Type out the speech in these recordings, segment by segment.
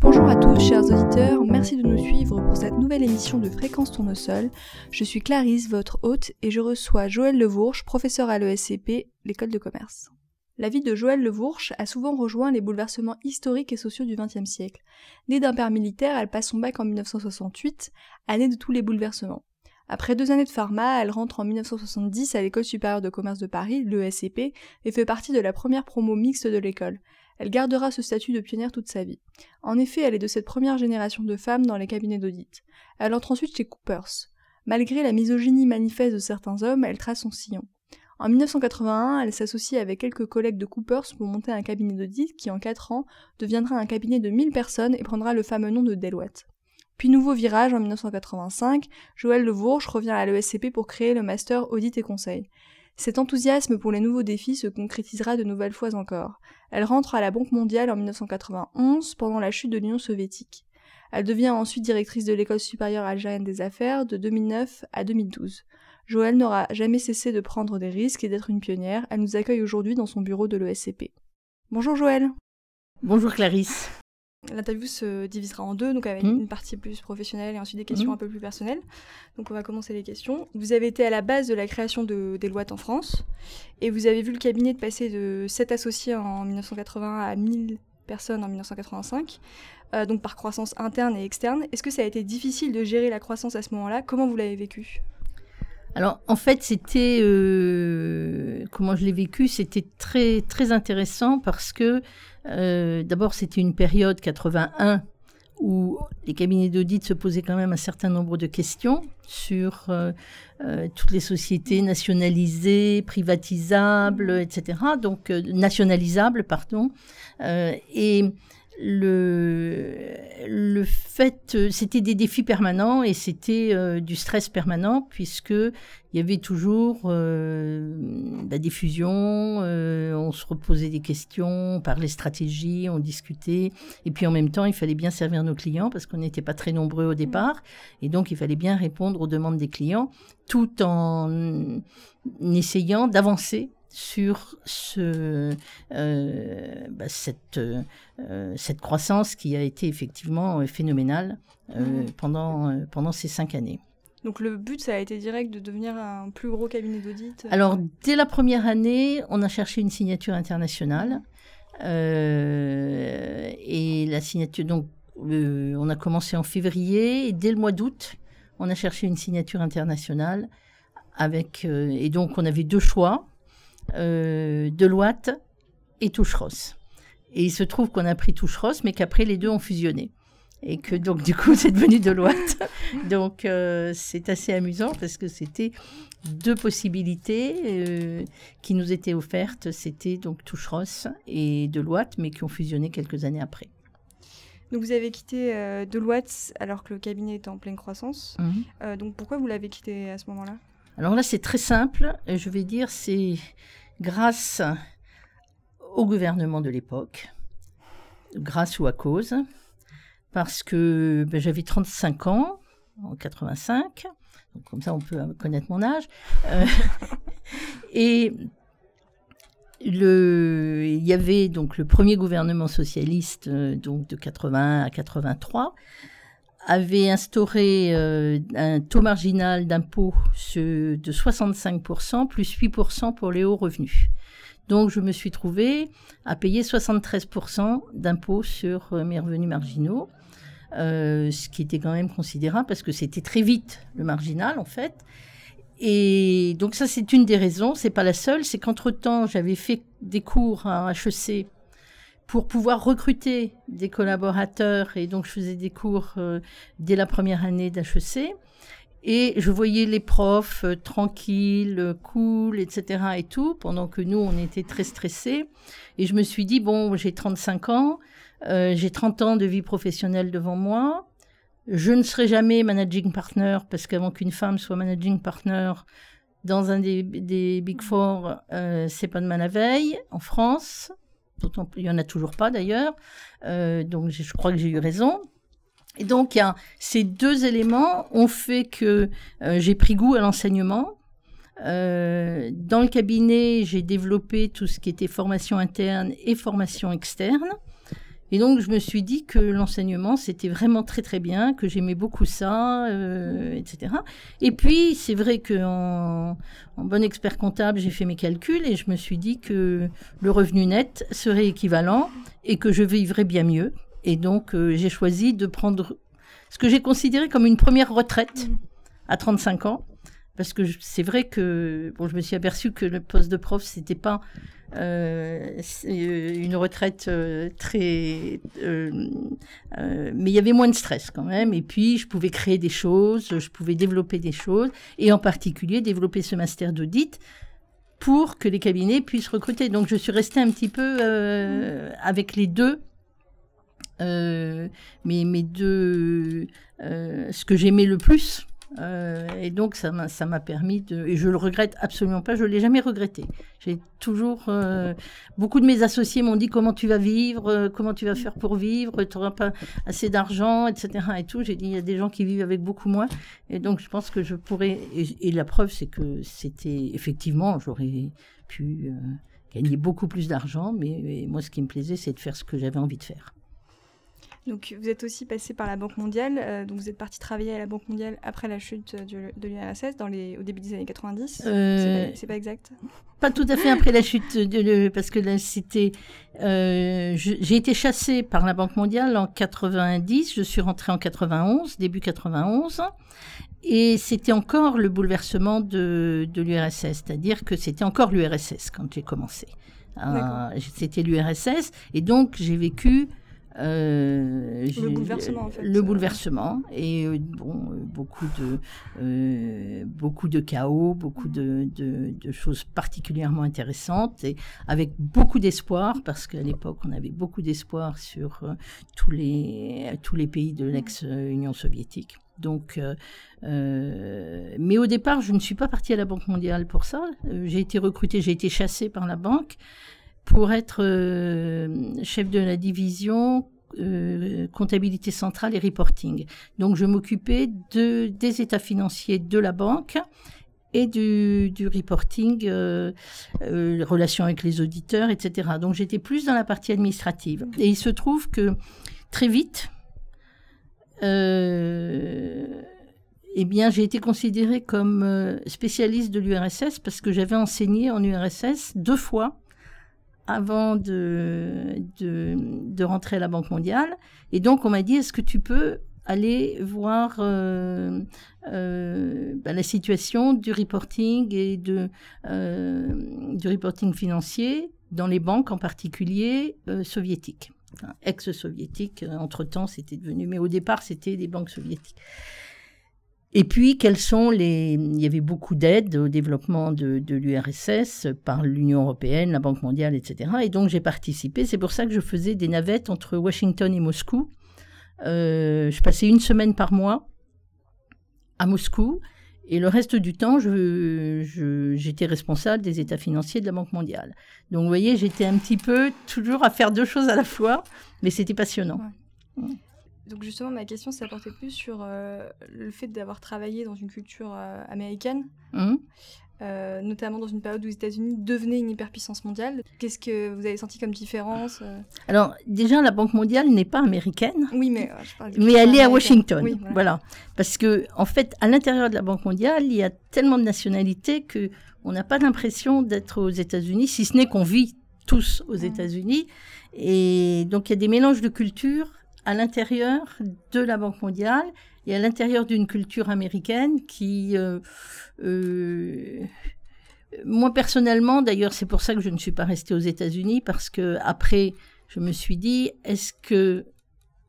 Bonjour à tous, chers auditeurs, merci de nous suivre pour cette nouvelle émission de Fréquence Tournesol. Je suis Clarisse, votre hôte, et je reçois Joël Levourche, professeur à l'ESCP, l'école de commerce. La vie de Joël Levourche a souvent rejoint les bouleversements historiques et sociaux du XXe siècle. Née d'un père militaire, elle passe son bac en 1968, année de tous les bouleversements. Après deux années de pharma, elle rentre en 1970 à l'école supérieure de commerce de Paris, l'ESCP, et fait partie de la première promo mixte de l'école. Elle gardera ce statut de pionnière toute sa vie. En effet, elle est de cette première génération de femmes dans les cabinets d'audit. Elle entre ensuite chez Coopers. Malgré la misogynie manifeste de certains hommes, elle trace son sillon. En 1981, elle s'associe avec quelques collègues de Coopers pour monter un cabinet d'audit qui, en 4 ans, deviendra un cabinet de 1000 personnes et prendra le fameux nom de Deloitte. Puis nouveau virage en 1985, Joël Levourge revient à l'ESCP pour créer le master audit et conseil. Cet enthousiasme pour les nouveaux défis se concrétisera de nouvelles fois encore. Elle rentre à la Banque mondiale en 1991 pendant la chute de l'Union soviétique. Elle devient ensuite directrice de l'école supérieure algérienne des affaires de 2009 à 2012. Joël n'aura jamais cessé de prendre des risques et d'être une pionnière. Elle nous accueille aujourd'hui dans son bureau de l'ESCP. Bonjour Joël. Bonjour Clarisse. L'interview se divisera en deux, donc avec Mhm. une partie plus professionnelle et ensuite des questions Mhm. un peu plus personnelles. Donc on va commencer les questions. Vous avez été à la base de la création de Deloitte en France et vous avez vu le cabinet de passer de 7 associés en 1980 à 1000 personnes en 1985, euh, donc par croissance interne et externe. Est-ce que ça a été difficile de gérer la croissance à ce moment-là? Comment vous l'avez vécu? Alors en fait c'était euh, comment je l'ai vécu, c'était très très intéressant parce que euh, d'abord c'était une période 81 où les cabinets d'audit se posaient quand même un certain nombre de questions sur euh, euh, toutes les sociétés nationalisées, privatisables, etc. Donc nationalisables, pardon. Et le, le fait, euh, c'était des défis permanents et c'était euh, du stress permanent puisque il y avait toujours euh, la diffusion, euh, on se reposait des questions, on parlait stratégie, on discutait et puis en même temps il fallait bien servir nos clients parce qu'on n'était pas très nombreux au départ et donc il fallait bien répondre aux demandes des clients tout en essayant d'avancer sur ce, euh, bah, cette, euh, cette croissance qui a été effectivement euh, phénoménale euh, Mhm. pendant, pendant ces cinq années. Donc le but, ça a été direct de devenir un plus gros cabinet d'audit Alors, dès la première année, on a cherché une signature internationale. Et la signature, donc, on a commencé en février. Et dès le mois d'août, on a cherché une signature internationale. Avec, et donc, on avait deux choix Deloitte et Toucheros. Et il se trouve qu'on a pris Toucheros, mais qu'après, les deux ont fusionné. Et que donc, du coup, c'est devenu Deloitte. donc, euh, c'est assez amusant parce que c'était deux possibilités euh, qui nous étaient offertes. C'était donc Toucheros et Deloitte, mais qui ont fusionné quelques années après. Donc vous avez quitté euh, Deloitte alors que le cabinet était en pleine croissance. Euh, donc pourquoi vous l'avez quitté à ce moment-là? Alors là, c'est très simple. Euh, Je vais dire, c'est grâce au gouvernement de l'époque, grâce ou à cause, parce que ben, j'avais 35 ans en 85, donc comme ça on peut euh, connaître mon âge, Euh, et il y avait donc le premier gouvernement socialiste, euh, donc de 81 à 83, avait instauré euh, un taux marginal d'impôt de 65% plus 8% pour les hauts revenus. Donc je me suis trouvée à payer 73% d'impôt sur euh, mes revenus marginaux, euh, ce qui était quand même considérable parce que c'était très vite le marginal en fait. Et donc ça c'est une des raisons, c'est pas la seule, c'est qu'entre-temps j'avais fait des cours à HEC pour pouvoir recruter des collaborateurs et donc je faisais des cours euh, dès la première année d'HEC et je voyais les profs euh, tranquilles, cool, etc. et tout, pendant que nous, on était très stressés. Et je me suis dit, bon, j'ai 35 ans, euh, j'ai 30 ans de vie professionnelle devant moi. Je ne serai jamais managing partner parce qu'avant qu'une femme soit managing partner dans un des, Big Four, c'est pas demain la veille en France. Il y en a toujours pas d'ailleurs. Euh, donc, je crois que j'ai eu raison. Et donc, ces deux éléments ont fait que euh, j'ai pris goût à l'enseignement. Euh, dans le cabinet, j'ai développé tout ce qui était formation interne et formation externe. Et donc, je me suis dit que l'enseignement, c'était vraiment très, très bien, que j'aimais beaucoup ça, euh, etc. Et puis, c'est vrai qu'en en bon expert comptable, j'ai fait mes calculs et je me suis dit que le revenu net serait équivalent et que je vivrais bien mieux. Et donc, euh, j'ai choisi de prendre ce que j'ai considéré comme une première retraite à 35 ans. Parce que c'est vrai que bon, je me suis aperçu que le poste de prof, c'était pas euh, euh, une retraite euh, très... mais il y avait moins de stress quand même. Et puis, je pouvais créer des choses, je pouvais développer des choses, et en particulier développer ce master d'audit pour que les cabinets puissent recruter. Donc, je suis restée un petit peu avec les deux. mais mes deux... ce que j'aimais le plus, euh, et donc, ça m'a, permis de. Et je le regrette absolument pas, je ne l'ai jamais regretté. J'ai toujours. Euh, beaucoup de mes associés m'ont dit comment tu vas vivre, euh, comment tu vas faire pour vivre, tu n'auras pas assez d'argent, etc. Et tout. J'ai dit, il y a des gens qui vivent avec beaucoup moins. Et donc, je pense que je pourrais. Et, la preuve, c'est que c'était. Effectivement, j'aurais pu gagner beaucoup plus d'argent, mais moi, ce qui me plaisait, c'est de faire ce que j'avais envie de faire. Donc, vous êtes aussi passé par la Banque mondiale. Euh, donc, vous êtes parti travailler à la Banque mondiale après la chute de, de l'URSS, au début des années 90. Euh, c'est pas, exact Pas tout à fait après la chute, de, parce que là, c'était. Euh, j'ai été chassée par la Banque mondiale en 90. Je suis rentrée en 91, début 91. Et c'était encore le bouleversement de, de l'URSS, c'est-à-dire que c'était encore l'URSS quand j'ai commencé. c'était l'URSS, et donc j'ai vécu euh, le bouleversement, en fait. Le bouleversement et euh, bon, euh, beaucoup de beaucoup de chaos, beaucoup de, de, choses particulièrement intéressantes et avec beaucoup d'espoir parce qu'à l'époque on avait beaucoup d'espoir sur tous les tous les pays de l'ex-Union soviétique. Donc, mais au départ, je ne suis pas partie à la Banque mondiale pour ça. j'ai été recrutée, j'ai été chassée par la banque pour être euh, chef de la division euh, comptabilité centrale et reporting. Donc je m'occupais de, des états financiers de la banque et du, reporting, euh, euh relations avec les auditeurs, etc. Donc j'étais plus dans la partie administrative. Et il se trouve que très vite, eh bien, j'ai été considérée comme spécialiste de l'URSS parce que j'avais enseigné en URSS deux fois avant de, de, rentrer à la Banque mondiale. Et donc, on m'a dit, est-ce que tu peux aller voir euh, euh, bah, la situation du reporting et de, euh, du reporting financier dans les banques en particulier soviétiques, ex-soviétiques. Entre-temps, c'était devenu, mais au départ, c'était des banques soviétiques. Et puis, quels sont les... Il y avait beaucoup d'aides au développement de, de l'URSS par l'Union européenne, la Banque mondiale, etc. Et donc, j'ai participé. C'est pour ça que je faisais des navettes entre Washington et Moscou. Euh, je passais une semaine par mois à Moscou. Et le reste du temps, j'étais je, responsable des états financiers de la Banque mondiale. Donc, vous voyez, j'étais un petit peu toujours à faire deux choses à la fois, mais c'était passionnant. Donc justement, ma question, ça portait plus sur euh, le fait d'avoir travaillé dans une culture euh, américaine, mmh. euh, notamment dans une période où les États-Unis devenaient une hyperpuissance mondiale. Qu'est-ce que vous avez senti comme différence Alors déjà, la Banque mondiale n'est pas américaine. Oui, mais mais elle est à Washington. voilà. Parce que en fait, à l'intérieur de la Banque mondiale, il y a tellement de nationalités que on n'a pas l'impression d'être aux États-Unis, si ce n'est qu'on vit tous aux mmh. États-Unis. Et donc il y a des mélanges de cultures à l'intérieur de la Banque mondiale et à l'intérieur d'une culture américaine qui, euh, euh, moi personnellement, d'ailleurs, c'est pour ça que je ne suis pas restée aux États-Unis parce que après, je me suis dit, est-ce que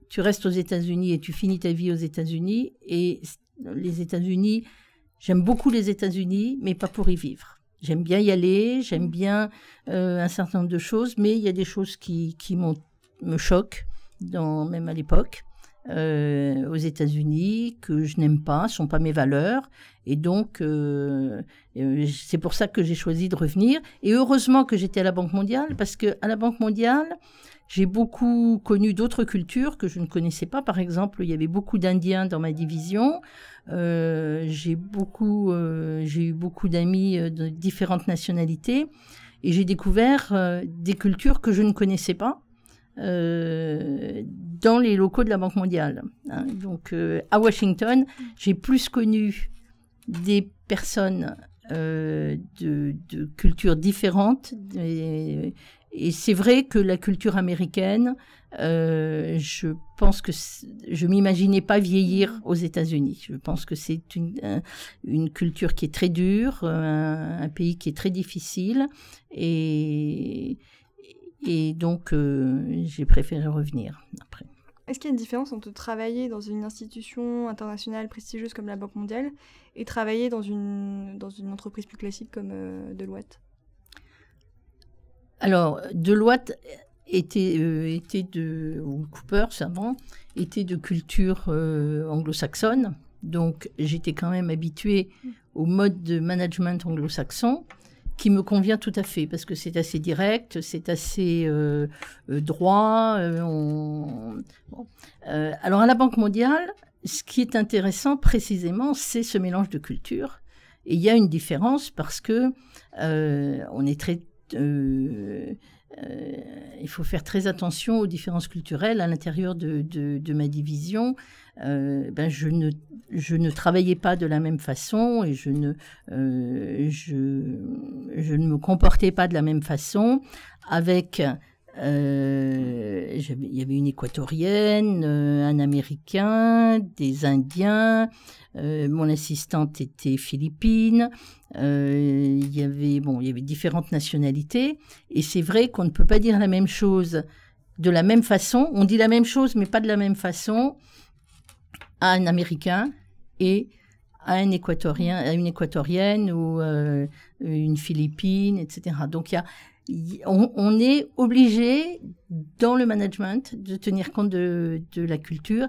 tu restes aux États-Unis et tu finis ta vie aux États-Unis? Et les États-Unis, j'aime beaucoup les États-Unis, mais pas pour y vivre. J'aime bien y aller, j'aime bien euh, un certain nombre de choses, mais il y a des choses qui, qui me choquent même à l'époque. euh, aux États-Unis que je n'aime pas, sont pas mes valeurs. Et donc, euh, euh, c'est pour ça que j'ai choisi de revenir. Et heureusement que j'étais à la Banque mondiale, parce que à la Banque mondiale, j'ai beaucoup connu d'autres cultures que je ne connaissais pas. Par exemple, il y avait beaucoup d'Indiens dans ma division. j'ai eu beaucoup d'amis de différentes nationalités, et j'ai découvert des cultures que je ne connaissais pas. Euh, dans les locaux de la Banque mondiale. Hein. Donc euh, à Washington, j'ai plus connu des personnes euh, de, cultures différentes. Et, c'est vrai que la culture américaine, je pense que je m'imaginais pas vieillir aux États-Unis. Je pense que c'est une, une, culture qui est très dure, un, un, pays qui est très difficile et et donc, euh, j'ai préféré revenir après. Est-ce qu'il y a une différence entre travailler dans une institution internationale prestigieuse comme la Banque mondiale et travailler dans une, dans une entreprise plus classique comme euh, Deloitte? Alors, Deloitte était, euh, était de, ou Cooper avant, était de culture anglo-saxonne. Donc, j'étais quand même habituée mm. au mode de management anglo-saxon qui me convient tout à fait parce que c'est assez direct, c'est assez euh, euh, droit. Euh, alors à la Banque mondiale, ce qui est intéressant précisément, c'est ce mélange de cultures. Et il y a une différence parce que on est très il faut faire très attention aux différences culturelles à l'intérieur de, de, ma division. Ben je ne je ne travaillais pas de la même façon et je ne, euh, je, je, ne me comportais pas de la même façon avec... Euh, il y avait une équatorienne, euh, un américain, des indiens, mon assistante était philippine, il y avait bon, il y avait différentes nationalités et c'est vrai qu'on ne peut pas dire la même chose de la même façon. On dit la même chose mais pas de la même façon à un américain et à un équatorien, à une équatorienne ou euh, une philippine, etc. Donc on, est obligé dans le management de tenir compte de, la culture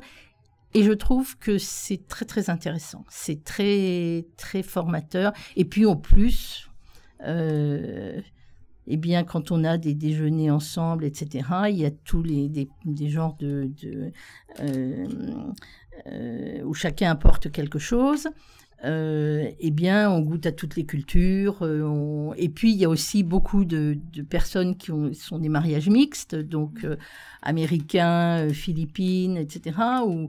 et je trouve que c'est très très intéressant, c'est très très formateur. Et puis en plus, euh, eh bien, quand on a des déjeuners ensemble, etc., il y a tous les des, genres de, de euh, euh, où chacun apporte quelque chose. Euh, eh bien, on goûte à toutes les cultures. Euh, et puis, il y a aussi beaucoup de, personnes qui ont, sont des mariages mixtes, donc américains, philippines, etc. Où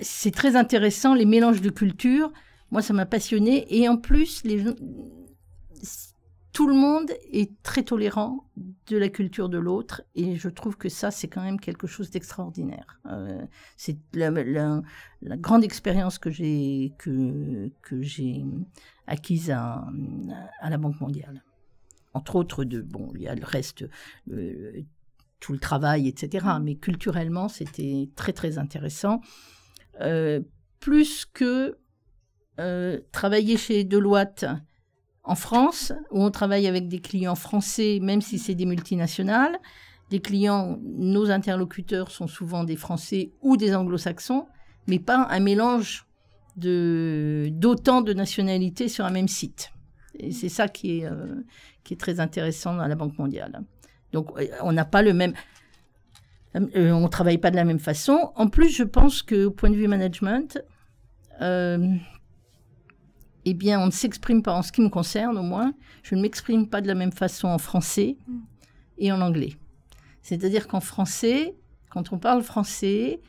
c'est très intéressant les mélanges de cultures. Moi, ça m'a passionné. Et en plus, les, tout le monde est très tolérant de la culture de l'autre et je trouve que ça, c'est quand même quelque chose d'extraordinaire. Euh, c'est la, grande expérience que j'ai acquise à, la Banque mondiale. Entre autres, de, bon, il y a le reste, tout le travail, etc. Mais culturellement, c'était très très intéressant. Euh, plus que euh, travailler chez Deloitte en France, où on travaille avec des clients français, même si c'est des multinationales. Des clients, nos interlocuteurs sont souvent des Français ou des Anglo-Saxons, mais pas un mélange d'autant de nationalités sur un même site. Et c'est ça qui est, euh, très intéressant dans la Banque mondiale. Donc, euh, on n'a pas le même. Euh, on ne travaille pas de la même façon. En plus, je pense qu'au point de vue management, eh bien, on ne s'exprime pas, en ce qui me concerne au moins, je ne m'exprime pas de la même façon en français et en anglais. C'est-à-dire qu'en français, quand on parle français,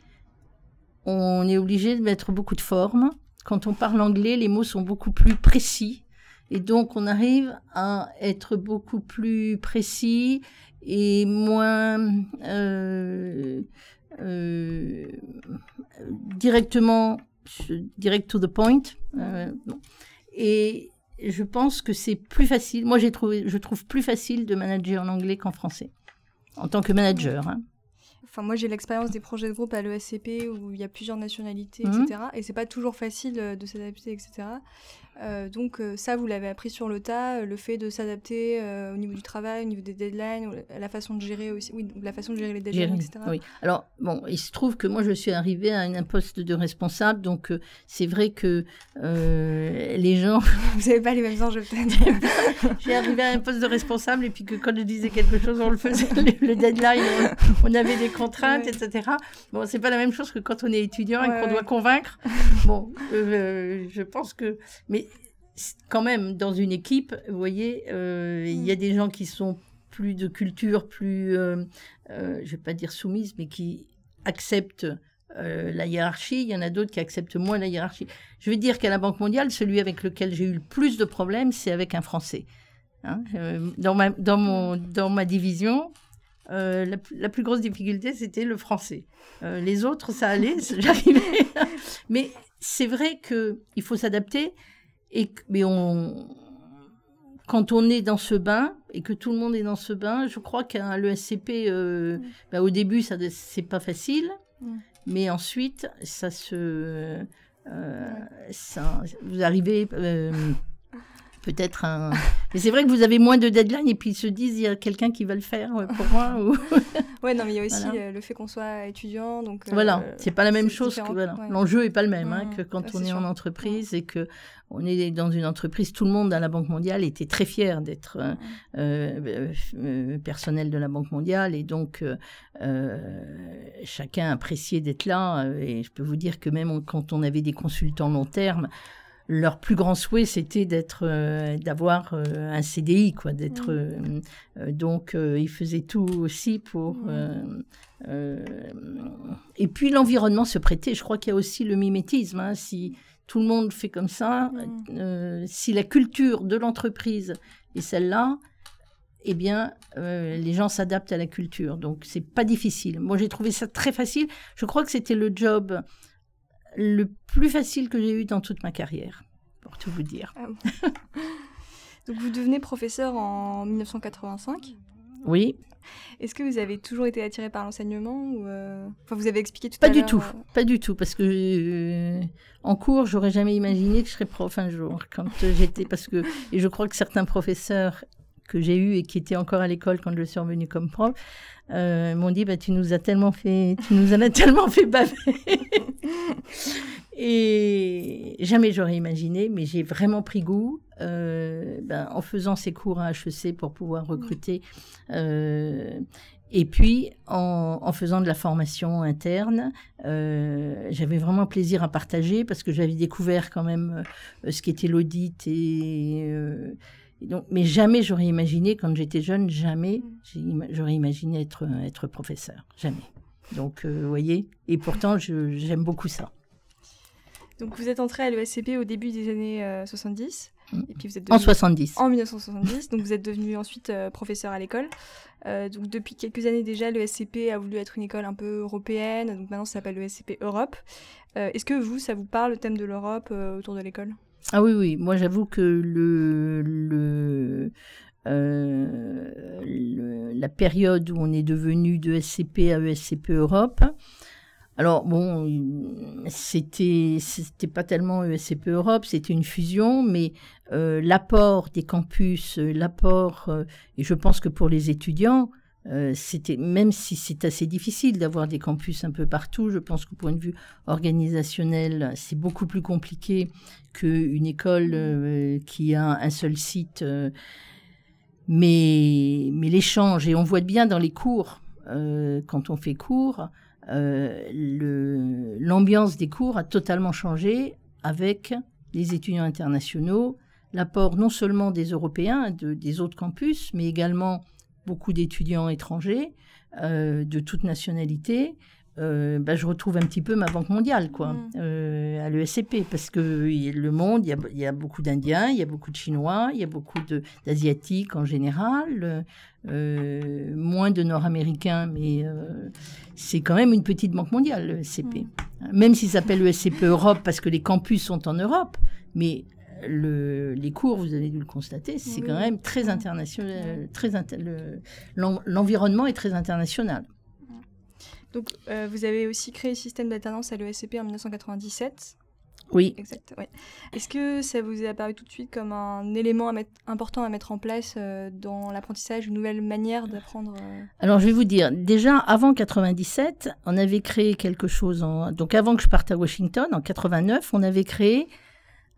on est obligé de mettre beaucoup de formes. Quand on parle anglais, les mots sont beaucoup plus précis. Et donc, on arrive à être beaucoup plus précis et moins euh, euh, directement direct to the point. Euh, et je pense que c'est plus facile. Moi, j'ai trouvé, je trouve plus facile de manager en anglais qu'en français, en tant que manager. Hein. Enfin, moi, j'ai l'expérience des projets de groupe à l'ESCP où il y a plusieurs nationalités, etc. Mhm. Et c'est pas toujours facile euh, de s'adapter, etc. Euh, donc euh, ça, vous l'avez appris sur le tas, euh, le fait de s'adapter au niveau du travail, au niveau des deadlines, la façon de gérer aussi, oui, la façon de gérer les deadlines, etc. Oui. Alors bon, il se trouve que moi je suis arrivée à un poste de responsable, donc c'est vrai que les gens. Vous n'avez pas les mêmes enjeux peut-être. J'ai arrivé à un poste de responsable et puis que quand je disais quelque chose, on le faisait le deadline, on, avait des contraintes, etc. Bon, c'est pas la même chose que quand on est étudiant et qu'on doit convaincre. Bon, je pense que, mais quand même, dans une équipe, vous voyez, euh, il y a mm. des gens qui sont plus de culture, plus, euh, euh, je ne vais pas dire soumise, mais qui acceptent la hiérarchie. Il y en a d'autres qui acceptent moins la hiérarchie. Je vais dire qu'à la Banque mondiale, celui avec lequel j'ai eu le plus de problèmes, c'est avec un Français. Hein. dans, ma, dans, mon, dans ma division, la, la, plus grosse difficulté, c'était le français. les autres, ça allait, j'arrivais. Mais c'est vrai qu'il faut s'adapter. Et, mais on, quand on est dans ce bain et que tout le monde est dans ce bain, je crois qu'à l'ESCP, euh, mm. bah, au début, ça c'est pas facile, mm. mais ensuite, ça se, euh, ça, vous arrivez. Euh, peut-être un. Mais c'est vrai que vous avez moins de deadline et puis ils se disent il y a quelqu'un qui va le faire pour moi. Ou... ouais, non, mais il y a aussi euh, le fait qu'on soit étudiant. Donc, voilà, euh, c'est pas la même chose. Que, voilà. L'enjeu est pas le même hein, que quand on est en entreprise et que on est dans une entreprise. Tout le monde à la Banque mondiale était très fier d'être euh, personnel de la Banque mondiale et donc chacun appréciait d'être là. Et je peux vous dire que même quand on avait des consultants long terme, leur plus grand souhait, c'était d'être, euh, d'avoir euh, un CDI, quoi, d'être. Euh, donc, ils faisaient tout aussi pour. Et puis l'environnement se prêtait. Je crois qu'il y a aussi le mimétisme. Hein, si tout le monde fait comme ça, si la culture de l'entreprise est celle-là, eh bien, les gens s'adaptent à la culture. Donc, c'est pas difficile. Moi, j'ai trouvé ça très facile. Je crois que c'était le job le plus facile que j'ai eu dans toute ma carrière, pour tout vous dire. Ah Donc vous devenez professeur en 1985 Oui. Est-ce que vous avez toujours été attiré par l'enseignement ou euh, Enfin, vous avez expliqué tout pas à l'heure. Pas du tout, euh, pas du tout, parce que euh, en cours, j'aurais jamais imaginé que je serais prof un jour. Quand j'étais, parce que et je crois que certains professeurs que j'ai eus et qui étaient encore à l'école quand je suis revenue comme prof m'ont dit bah, tu nous as tellement fait, tu nous en as tellement fait baver. Et jamais j'aurais imaginé, mais j'ai vraiment pris goût euh, ben, en faisant ces cours à HEC pour pouvoir recruter. Euh, et puis, en, faisant de la formation interne, euh, j'avais vraiment plaisir à partager parce que j'avais découvert quand même ce qu'était l'audit et, donc, mais jamais j'aurais imaginé, quand j'étais jeune, jamais j'aurais imaginé être, être professeur. Jamais. Donc, vous voyez, et pourtant, j'aime beaucoup ça. Donc vous êtes entré à l'ESCP au début des années 70. Euh, mm. Et puis vous êtes en 70. En 1970. donc vous êtes devenu ensuite euh, professeur à l'école. Euh, donc depuis quelques années déjà, l'ESCP a voulu être une école un peu européenne. Donc maintenant ça s'appelle l'ESCP Europe. Est-ce que vous, ça vous parle le thème de l'Europe autour de l'école? Ah oui, oui. Moi j'avoue que le, le la période où on est devenu de SCP à ESCP Europe, alors bon, c'était c'était pas tellement ESCP Europe, c'était une fusion, mais euh, l'apport des campus, euh, l'apport, euh, et je pense que pour les étudiants, c'était même si c'est assez difficile d'avoir des campus un peu partout, je pense qu'au point de vue organisationnel, c'est beaucoup plus compliqué qu'une école qui a un seul site. mais mais l'échange et on voit bien dans les cours quand on fait cours euh, l'ambiance des cours a totalement changé avec les étudiants internationaux, l'apport non seulement des Européens, de, des autres campus, mais également beaucoup d'étudiants étrangers euh, de toute nationalité, euh, bah, je retrouve un petit peu ma banque mondiale, quoi, mm. euh, à l'ESCP, parce que le monde, il y a, beaucoup d'Indiens, il y a beaucoup de Chinois, il y a beaucoup d'Asiatiques en général, euh, moins de Nord-Américains, mais c'est quand même une petite banque mondiale, l'ESCP. Mm. Même s'il s'appelle l'ESCP Europe, parce que les campus sont en Europe, mais le, les cours, vous avez dû le constater, c'est quand même très international. Très L'environnement est très international. Donc, euh, vous avez aussi créé le système d'alternance à l'ESCP en 1997. Oui. Exact. Est-ce que ça vous est apparu tout de suite comme un élément à mettre, important à mettre en place dans l'apprentissage, une nouvelle manière d'apprendre Alors, je vais vous dire, déjà avant 97, on avait créé quelque chose. En... Donc, avant que je parte à Washington, en 89, on avait créé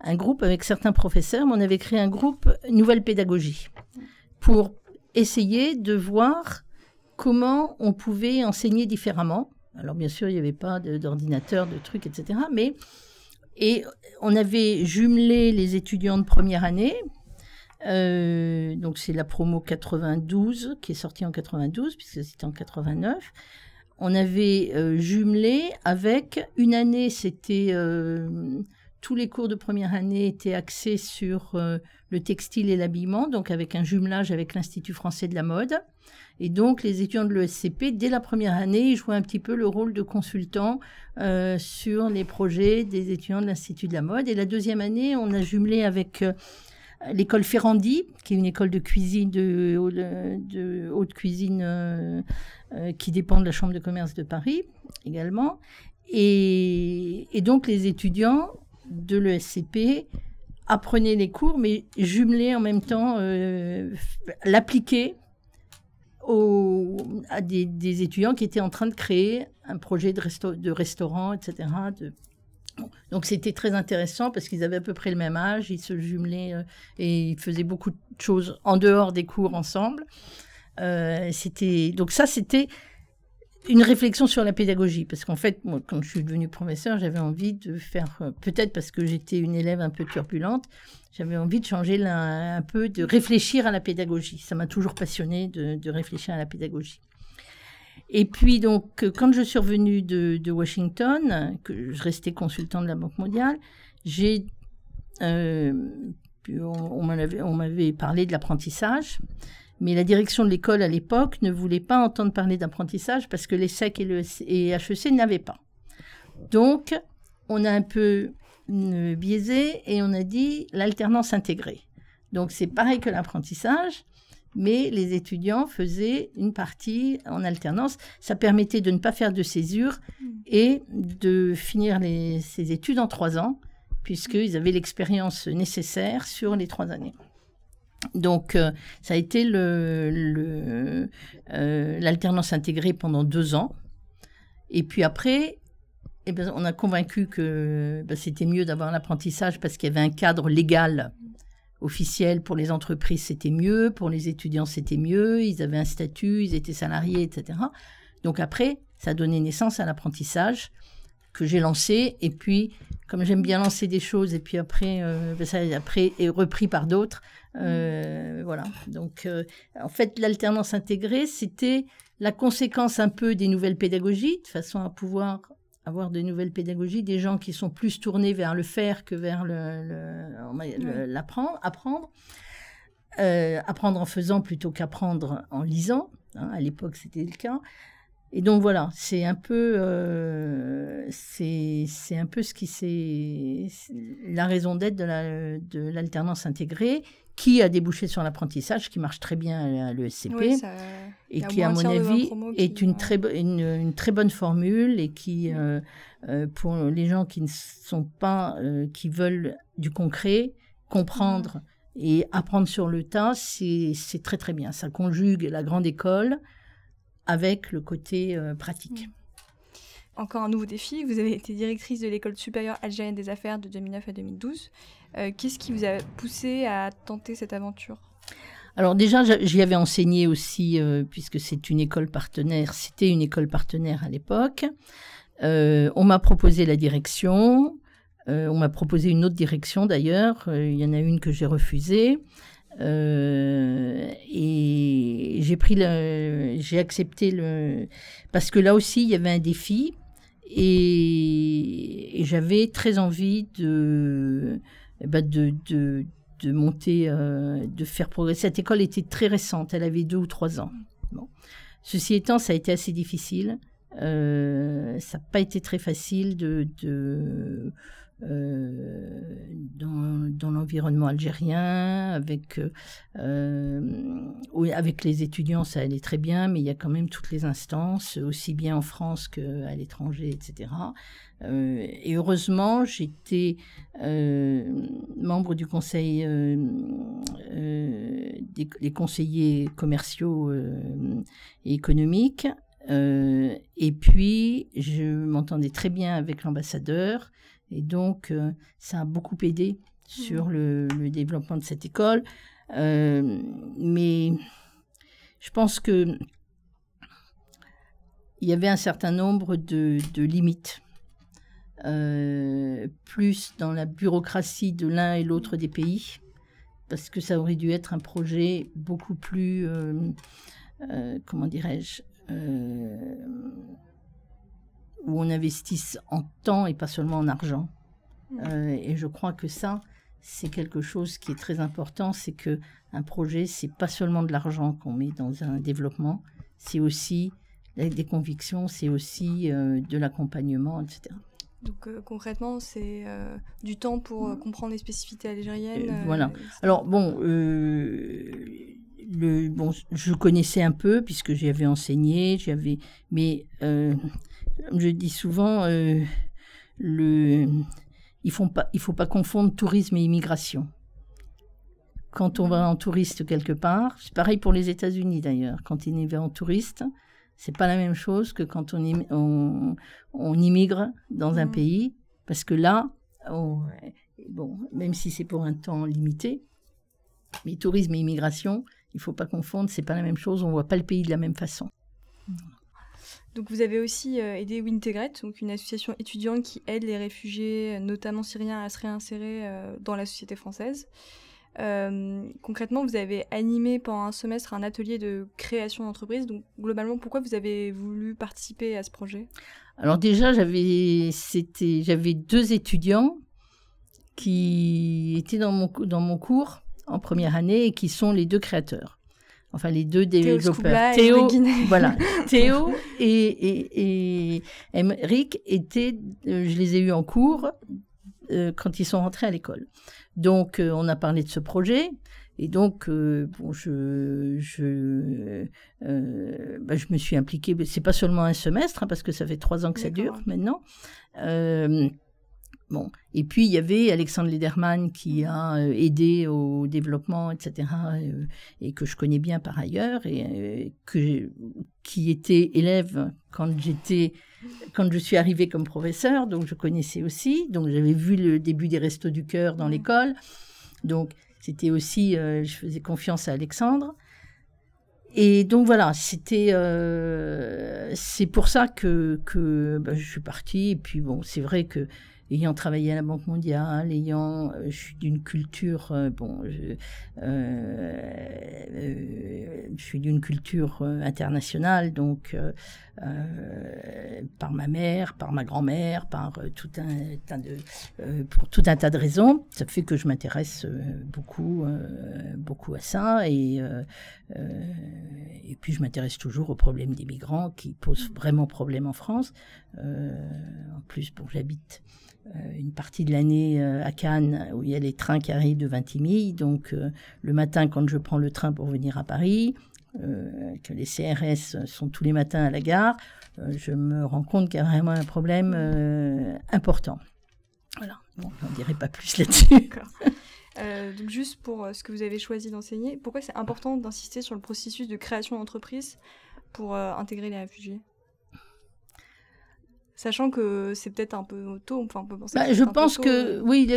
un groupe avec certains professeurs, mais on avait créé un groupe Nouvelle Pédagogie pour essayer de voir comment on pouvait enseigner différemment. Alors bien sûr, il n'y avait pas d'ordinateur, de, trucs, etc. Mais et on avait jumelé les étudiants de première année. Euh, donc c'est la promo 92 qui est sortie en 92 puisque c'était en 89. On avait euh, jumelé avec une année, c'était euh, tous les cours de première année étaient axés sur euh, le textile et l'habillement, donc avec un jumelage avec l'Institut français de la mode. Et donc, les étudiants de l'ESCP, dès la première année, ils jouaient un petit peu le rôle de consultant euh, sur les projets des étudiants de l'Institut de la mode. Et la deuxième année, on a jumelé avec euh, l'école Ferrandi, qui est une école de cuisine, de, haute cuisine qui dépend de la Chambre de commerce de Paris également. et donc, les étudiants de l'ESCP apprenez les cours, mais jumelez en même temps, euh, l'appliquer à des, étudiants qui étaient en train de créer un projet de, de restaurant, etc. Donc c'était très intéressant parce qu'ils avaient à peu près le même âge, ils se jumelaient euh, et ils faisaient beaucoup de choses en dehors des cours ensemble. Euh, c'était donc ça c'était une réflexion sur la pédagogie, parce qu'en fait, moi, quand je suis devenue professeur, j'avais envie de faire, euh, peut-être parce que j'étais une élève un peu turbulente, j'avais envie de changer un peu, de réfléchir à la pédagogie. Ça m'a toujours passionné de, réfléchir à la pédagogie. Et puis donc, quand je suis revenue de, Washington, que je restais consultant de la Banque mondiale, j'ai, euh, on m'avait parlé de l'apprentissage. Mais la direction de l'école à l'époque ne voulait pas entendre parler d'apprentissage parce que les SEC et, le, et HEC n'avaient pas. Donc, on a un peu euh, biaisé et on a dit l'alternance intégrée. Donc, c'est pareil que l'apprentissage, mais les étudiants faisaient une partie en alternance. Ça permettait de ne pas faire de césure et de finir les, ces études en trois ans, puisqu'ils avaient l'expérience nécessaire sur les trois années. Donc, euh, ça a été euh, l'alternance intégrée pendant deux ans. Et puis après, eh ben, on a convaincu que ben, c'était mieux d'avoir l'apprentissage parce qu'il y avait un cadre légal officiel pour les entreprises, c'était mieux, pour les étudiants, c'était mieux, ils avaient un statut, ils étaient salariés, etc. Donc après, ça a donné naissance à l'apprentissage que j'ai lancé. Et puis, comme j'aime bien lancer des choses, et puis après, euh, ben, ça après est repris par d'autres, euh, voilà. Donc, euh, en fait, l'alternance intégrée, c'était la conséquence un peu des nouvelles pédagogies, de façon à pouvoir avoir de nouvelles pédagogies, des gens qui sont plus tournés vers le faire que vers l'apprendre, apprendre. Euh, apprendre en faisant plutôt qu'apprendre en lisant. Hein, à l'époque, c'était le cas. Et donc voilà, c'est un peu, euh, c'est un peu ce qui c'est la raison d'être de l'alternance intégrée qui a débouché sur l'apprentissage, qui marche très bien à l'ESCP, et qui, à mon avis, est une, très, une, très bonne formule et qui, euh, euh, pour les gens qui ne sont pas, euh, qui veulent du concret, comprendre et apprendre sur le tas, c'est très très bien. Ça conjugue la grande école avec le côté pratique. Encore un nouveau défi, vous avez été directrice de l'école supérieure algérienne des affaires de 2009 à 2012. Euh, qu'est-ce qui vous a poussé à tenter cette aventure? Alors déjà, j'y avais enseigné aussi, euh, puisque c'est une école partenaire, c'était une école partenaire à l'époque. Euh, on m'a proposé la direction, on m'a proposé une autre direction d'ailleurs, il y en a une que j'ai refusée. Et j'ai pris j'ai accepté le, parce que là aussi il y avait un défi et j'avais très envie de, eh ben, de, de, monter, euh, de faire progresser. Cette école était très récente, elle avait deux ou trois ans. Ceci étant, ça a été assez difficile. Euh, ça n'a pas été très facile de dans, l'environnement algérien, avec, avec les étudiants, ça allait très bien, mais il y a quand même toutes les instances, aussi bien en France qu'à l'étranger, etc. et heureusement, j'étais membre du conseil des conseillers commerciaux et économiques euh, et puis, je m'entendais très bien avec l'ambassadeur. Et donc, euh, ça a beaucoup aidé sur mmh. le, développement de cette école. Euh, mais je pense que il y avait un certain nombre de, de limites. plus dans la bureaucratie de l'un et l'autre des pays, parce que ça aurait dû être un projet beaucoup plus, comment dirais-je, euh, où on investisse en temps et pas seulement en argent. Mm. Euh, et je crois que ça, c'est quelque chose qui est très important, c'est que un projet, c'est pas seulement de l'argent qu'on met dans un développement, c'est aussi des convictions, c'est aussi euh, de l'accompagnement, etc. Donc concrètement, c'est du temps pour comprendre les spécificités algériennes. voilà. Alors bon, le, bon, je connaissais un peu puisque j'y avais enseigné, j'avais, mais euh, je dis souvent, euh, le, il faut pas, il faut pas confondre tourisme et immigration. Quand on va en touriste quelque part, c'est pareil pour les États-Unis d'ailleurs. Quand on y va en touriste, c'est pas la même chose que quand on, on, on immigre dans un mmh. pays, parce que là, bon, même si c'est pour un temps limité, mais tourisme et immigration, il faut pas confondre, c'est pas la même chose, on voit pas le pays de la même façon. Donc vous avez aussi euh, aidé Wintegrate, donc une association étudiante qui aide les réfugiés, notamment syriens, à se réinsérer euh, dans la société française. Euh, concrètement, vous avez animé pendant un semestre un atelier de création d'entreprise. Donc globalement, pourquoi vous avez voulu participer à ce projet? Alors déjà, j'avais c'était j'avais deux étudiants qui étaient dans mon dans mon cours en première année et qui sont les deux créateurs. Enfin, les deux développeurs. Théo, voilà. Théo et, et, et Emric étaient, euh, je les ai eus en cours euh, quand ils sont rentrés à l'école. Donc, euh, on a parlé de ce projet. Et donc, bon, je, je, bah, je me suis impliquée. C'est pas seulement un semestre, hein, parce que ça fait trois ans que ça dure maintenant. Bon. Et puis, il y avait Alexandre Lederman qui a euh, aidé au développement, etc., euh, et que je connais bien par ailleurs, et euh, que, qui était élève quand j'étais, quand je suis arrivée comme professeur, donc je connaissais aussi. Donc, j'avais vu le début des Restos du Cœur dans l'école. Donc, c'était aussi, je faisais confiance à Alexandre. Et donc voilà, c'était, c'est pour ça que, que bah, je suis partie. Et puis bon, c'est vrai que ayant travaillé à la Banque mondiale, ayant, euh, je suis d'une culture, euh, bon, je, euh, je suis d'une culture internationale, donc par ma mère, par ma grand-mère, par tout un tas de, pour tout un tas de raisons, ça fait que je m'intéresse beaucoup, beaucoup à ça, et et puis je m'intéresse toujours aux problèmes des migrants qui posent vraiment problème en France. en plus, bon, j'habite une partie de l'année euh, à Cannes où il y a les trains qui arrivent de Vintimille. Donc euh, le matin quand je prends le train pour venir à Paris, que les CRS sont tous les matins à la gare, je me rends compte qu'il y a vraiment un problème important. Voilà, bon, j'en dirai pas plus là-dessus. donc juste pour ce que vous avez choisi d'enseigner, pourquoi c'est important d'insister sur le processus de création d'entreprise pour intégrer les réfugiés? Sachant que c'est peut-être un peu tôt, enfin on peut penser. Bah, je pense que euh. oui,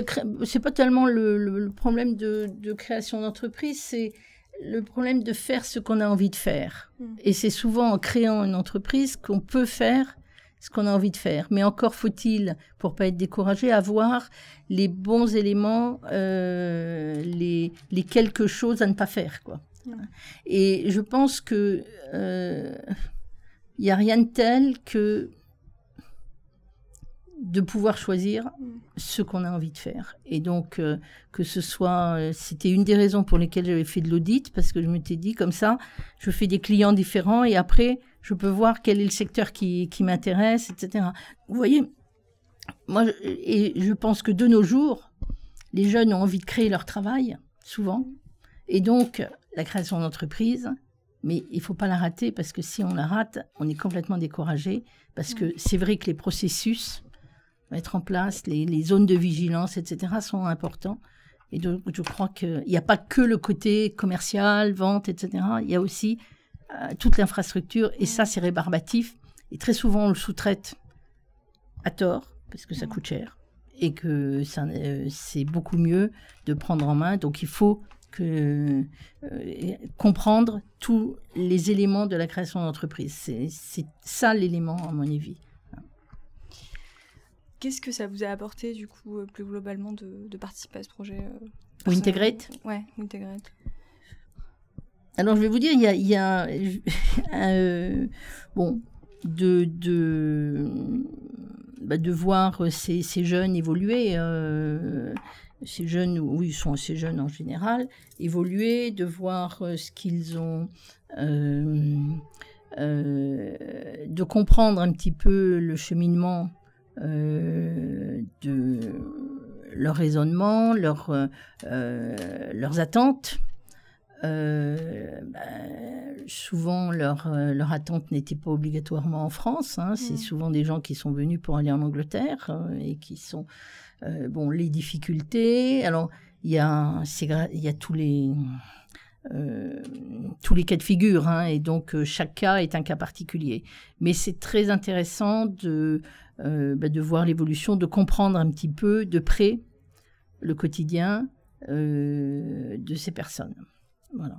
c'est pas tellement le, problème de, création d'entreprise, c'est le problème de faire ce qu'on a envie de faire. Hmm. Et c'est souvent en créant une entreprise qu'on peut faire ce qu'on a envie de faire. Mais encore faut-il, pour pas être découragé, avoir les bons éléments, euh, les, les quelque chose à ne pas faire, quoi. Hmm. Et je pense que il euh, y a rien de tel que de pouvoir choisir ce qu'on a envie de faire. Et donc, euh, que ce soit, euh, c'était une des raisons pour lesquelles j'avais fait de l'audit, parce que je m'étais dit, comme ça, je fais des clients différents et après, je peux voir quel est le secteur qui, qui m'intéresse, etc. Vous voyez, moi, et je pense que de nos jours, les jeunes ont envie de créer leur travail, souvent. Et donc, la création d'entreprise, mais il faut pas la rater parce que si on la rate, on est complètement découragé. Parce que c'est vrai que les processus, mettre en place, les, zones de vigilance, etc., sont importants. Et donc, je crois qu'il n'y a pas que le côté commercial, vente, etc. Il y a aussi euh, toute l'infrastructure. Et ça, c'est rébarbatif. Et très souvent, on le sous-traite à tort, parce que ça coûte cher. Et que euh, c'est beaucoup mieux de prendre en main. Donc, il faut euh, comprendre tous les éléments de la création d'entreprise. C'est ça l'élément, à mon avis. Qu'est-ce que ça vous a apporté, du coup, euh, plus globalement, de, participer à ce projet euh, Wintegrate Ouais, Wintegrate. Alors, je vais vous dire, il y a, y a bon, de, de, bah, de voir ces, ces, jeunes évoluer ces jeunes, oui, ils sont assez jeunes en général, évoluer, de voir euh, ce qu'ils ont, euh, euh, de comprendre un petit peu le cheminement de leur raisonnement, leur, leurs attentes. Ben, souvent, leur, leur attente n'était pas obligatoirement en France. Hein. C'est mmh. souvent des gens qui sont venus pour aller en Angleterre et qui sont euh, bon, les difficultés. Alors, il y a, il y a tous les euh, tous les cas de figure, hein, et donc euh, chaque cas est un cas particulier. Mais c'est très intéressant de, bah, de voir l'évolution, de comprendre un petit peu de près le quotidien de ces personnes. Voilà.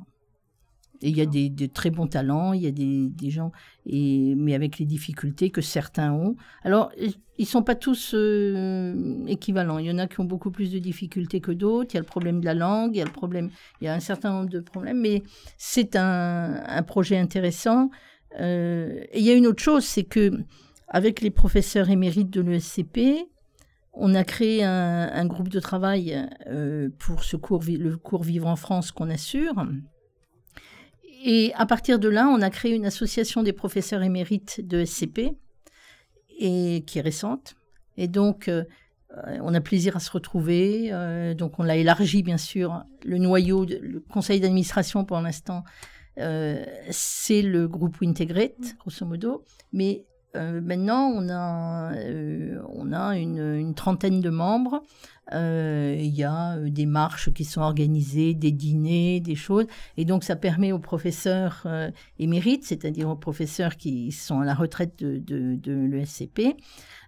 Et il y a des, très bons talents, il y a des, gens, et, mais avec les difficultés que certains ont. Alors, ils ne sont pas tous euh, équivalents. Il y en a qui ont beaucoup plus de difficultés que d'autres. Il y a le problème de la langue, il y a le problème, il y a un certain nombre de problèmes, mais c'est un, projet intéressant. Euh, et il y a une autre chose, c'est que avec les professeurs émérites de l'ESCP, on a créé un, groupe de travail euh, pour ce cours, le cours Vivre en France qu'on assure. Et à partir de là, on a créé une association des professeurs émérites de SCP, et qui est récente. Et donc, euh, on a plaisir à se retrouver. Euh, donc, on l'a élargi, bien sûr. Le noyau, le conseil d'administration, pour l'instant, c'est le groupe Integrate, grosso modo. Mais maintenant, on a, on a une, trentaine de membres. Euh, il y a euh, des marches qui sont organisées, des dîners, des choses. Et donc, ça permet aux professeurs euh, émérites, c'est-à-dire aux professeurs qui sont à la retraite de l'ESCP,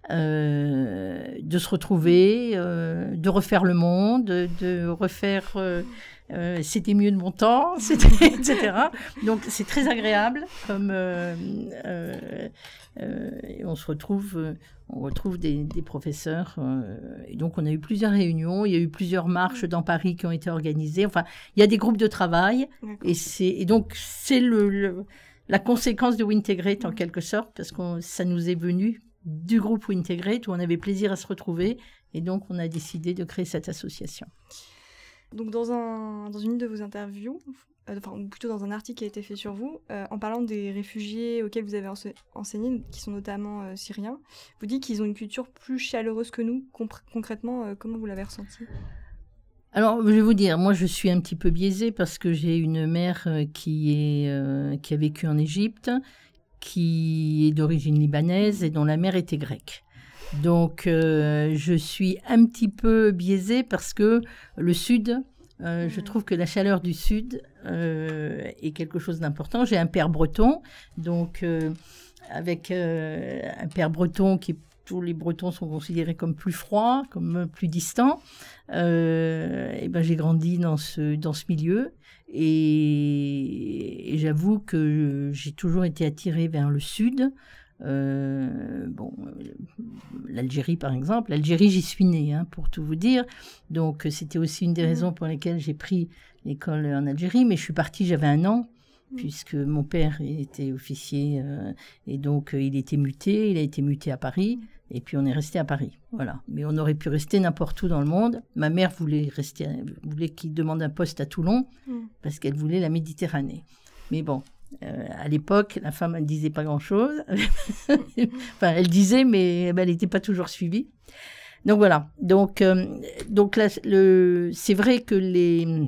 de se retrouver, de refaire le monde, de refaire euh, c'était mieux de mon temps, etc. Donc c'est très agréable comme euh, euh, on se retrouve, on retrouve des, des professeurs et donc on a eu plusieurs réunions, il y a eu plusieurs marches dans Paris qui ont été organisées. Enfin, il y a des groupes de travail et c'est et donc c'est le, la conséquence de Wintegrate en quelque sorte parce que ça nous est venu du groupe Wintegrate où on avait plaisir à se retrouver et donc on a décidé de créer cette association. Donc dans, un, dans une de vos interviews, euh, enfin plutôt dans un article qui a été fait sur vous, euh, en parlant des réfugiés auxquels vous avez enseigné, qui sont notamment euh, syriens, vous dites qu'ils ont une culture plus chaleureuse que nous. concrètement, comment vous l'avez ressenti? Alors, je vais vous dire, moi, je suis un petit peu biaisée parce que j'ai une mère qui, est, qui a vécu en Égypte, qui est d'origine libanaise et dont la mère était grecque. Donc, euh, je suis un petit peu biaisée parce que le Sud, euh, je trouve que la chaleur du Sud euh, est quelque chose d'important. J'ai un père breton, donc avec un père breton qui tous les Bretons sont considérés comme plus froids, comme plus distants. ben j'ai grandi dans ce dans ce milieu et j'avoue que j'ai toujours été attirée vers le sud. Euh, bon, l'Algérie par exemple, l'Algérie j'y suis née, hein, pour tout vous dire. Donc c'était aussi une des mmh. raisons pour lesquelles j'ai pris l'école en Algérie. Mais je suis partie, j'avais un an, mmh. puisque mon père était officier euh, et donc euh, il était muté. Il a été muté à Paris. Mmh. Et puis on est resté à Paris, voilà. Mais on aurait pu rester n'importe où dans le monde. Ma mère voulait rester, voulait qu'il demande un poste à Toulon parce qu'elle voulait la Méditerranée. Mais bon, à l'époque, la femme, elle disait pas grand-chose. enfin, elle disait, mais elle n'était pas toujours suivie. Donc voilà. Donc, donc là, c'est vrai que les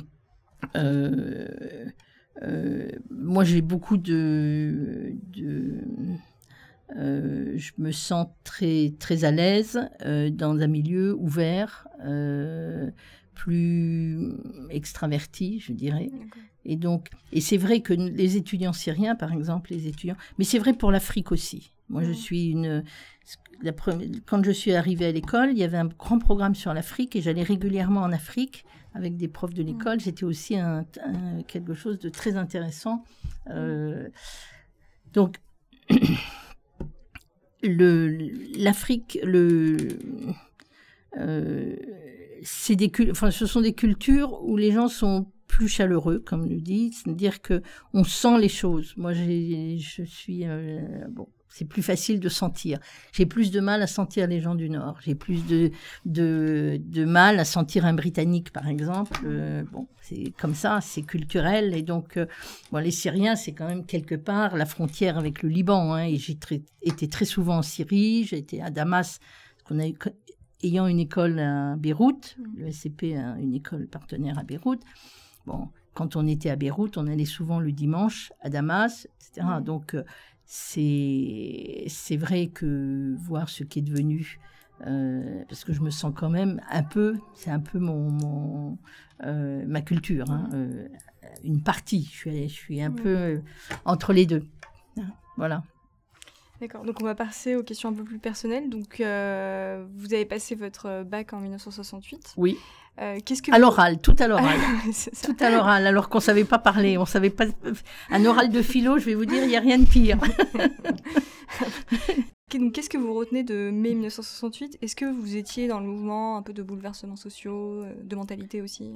moi, j'ai beaucoup de, de euh, je me sens très, très à l'aise euh, dans un milieu ouvert, euh, plus extraverti, je dirais. Et donc, et c'est vrai que les étudiants syriens, par exemple, les étudiants, mais c'est vrai pour l'Afrique aussi. Moi, je suis une. La quand je suis arrivée à l'école, il y avait un grand programme sur l'Afrique et j'allais régulièrement en Afrique avec des profs de l'école. C'était aussi un, quelque chose de très intéressant. donc, l'Afrique, le, euh, des, enfin, ce sont des cultures où les gens sont plus chaleureux, comme le dit, c'est-à-dire que on sent les choses. Moi, je suis euh, bon, c'est plus facile de sentir. J'ai plus de mal à sentir les gens du Nord. J'ai plus de, de, mal à sentir un Britannique, par exemple. Euh, bon, c'est comme ça, c'est culturel. Et donc, euh, bon, les Syriens, c'est quand même quelque part la frontière avec le Liban. Hein, et j'ai été très souvent en Syrie. J'ai été à Damas, qu'on a ayant une école à Beyrouth. Le SCP a une école partenaire à Beyrouth. Bon, quand on était à Beyrouth, on allait souvent le dimanche à Damas, etc. Donc, euh, c'est vrai que voir ce qui est devenu, euh, parce que je me sens quand même un peu, c'est un peu mon, euh, ma culture, hein, euh, une partie. Je suis, je suis un peu entre les deux. Voilà. D'accord, donc on va passer aux questions un peu plus personnelles. Donc, vous avez passé votre bac en 1968. Oui. Euh, qu'est-ce que à l'oral, tout à l'oral, tout à l'oral, alors qu'on savait pas parler, on savait pas. Un oral de philo, je vais vous dire, il y a rien de pire. Qu'est-ce que vous retenez de mai 1968 Est-ce que vous étiez dans le mouvement un peu de bouleversements sociaux, euh, de mentalité aussi?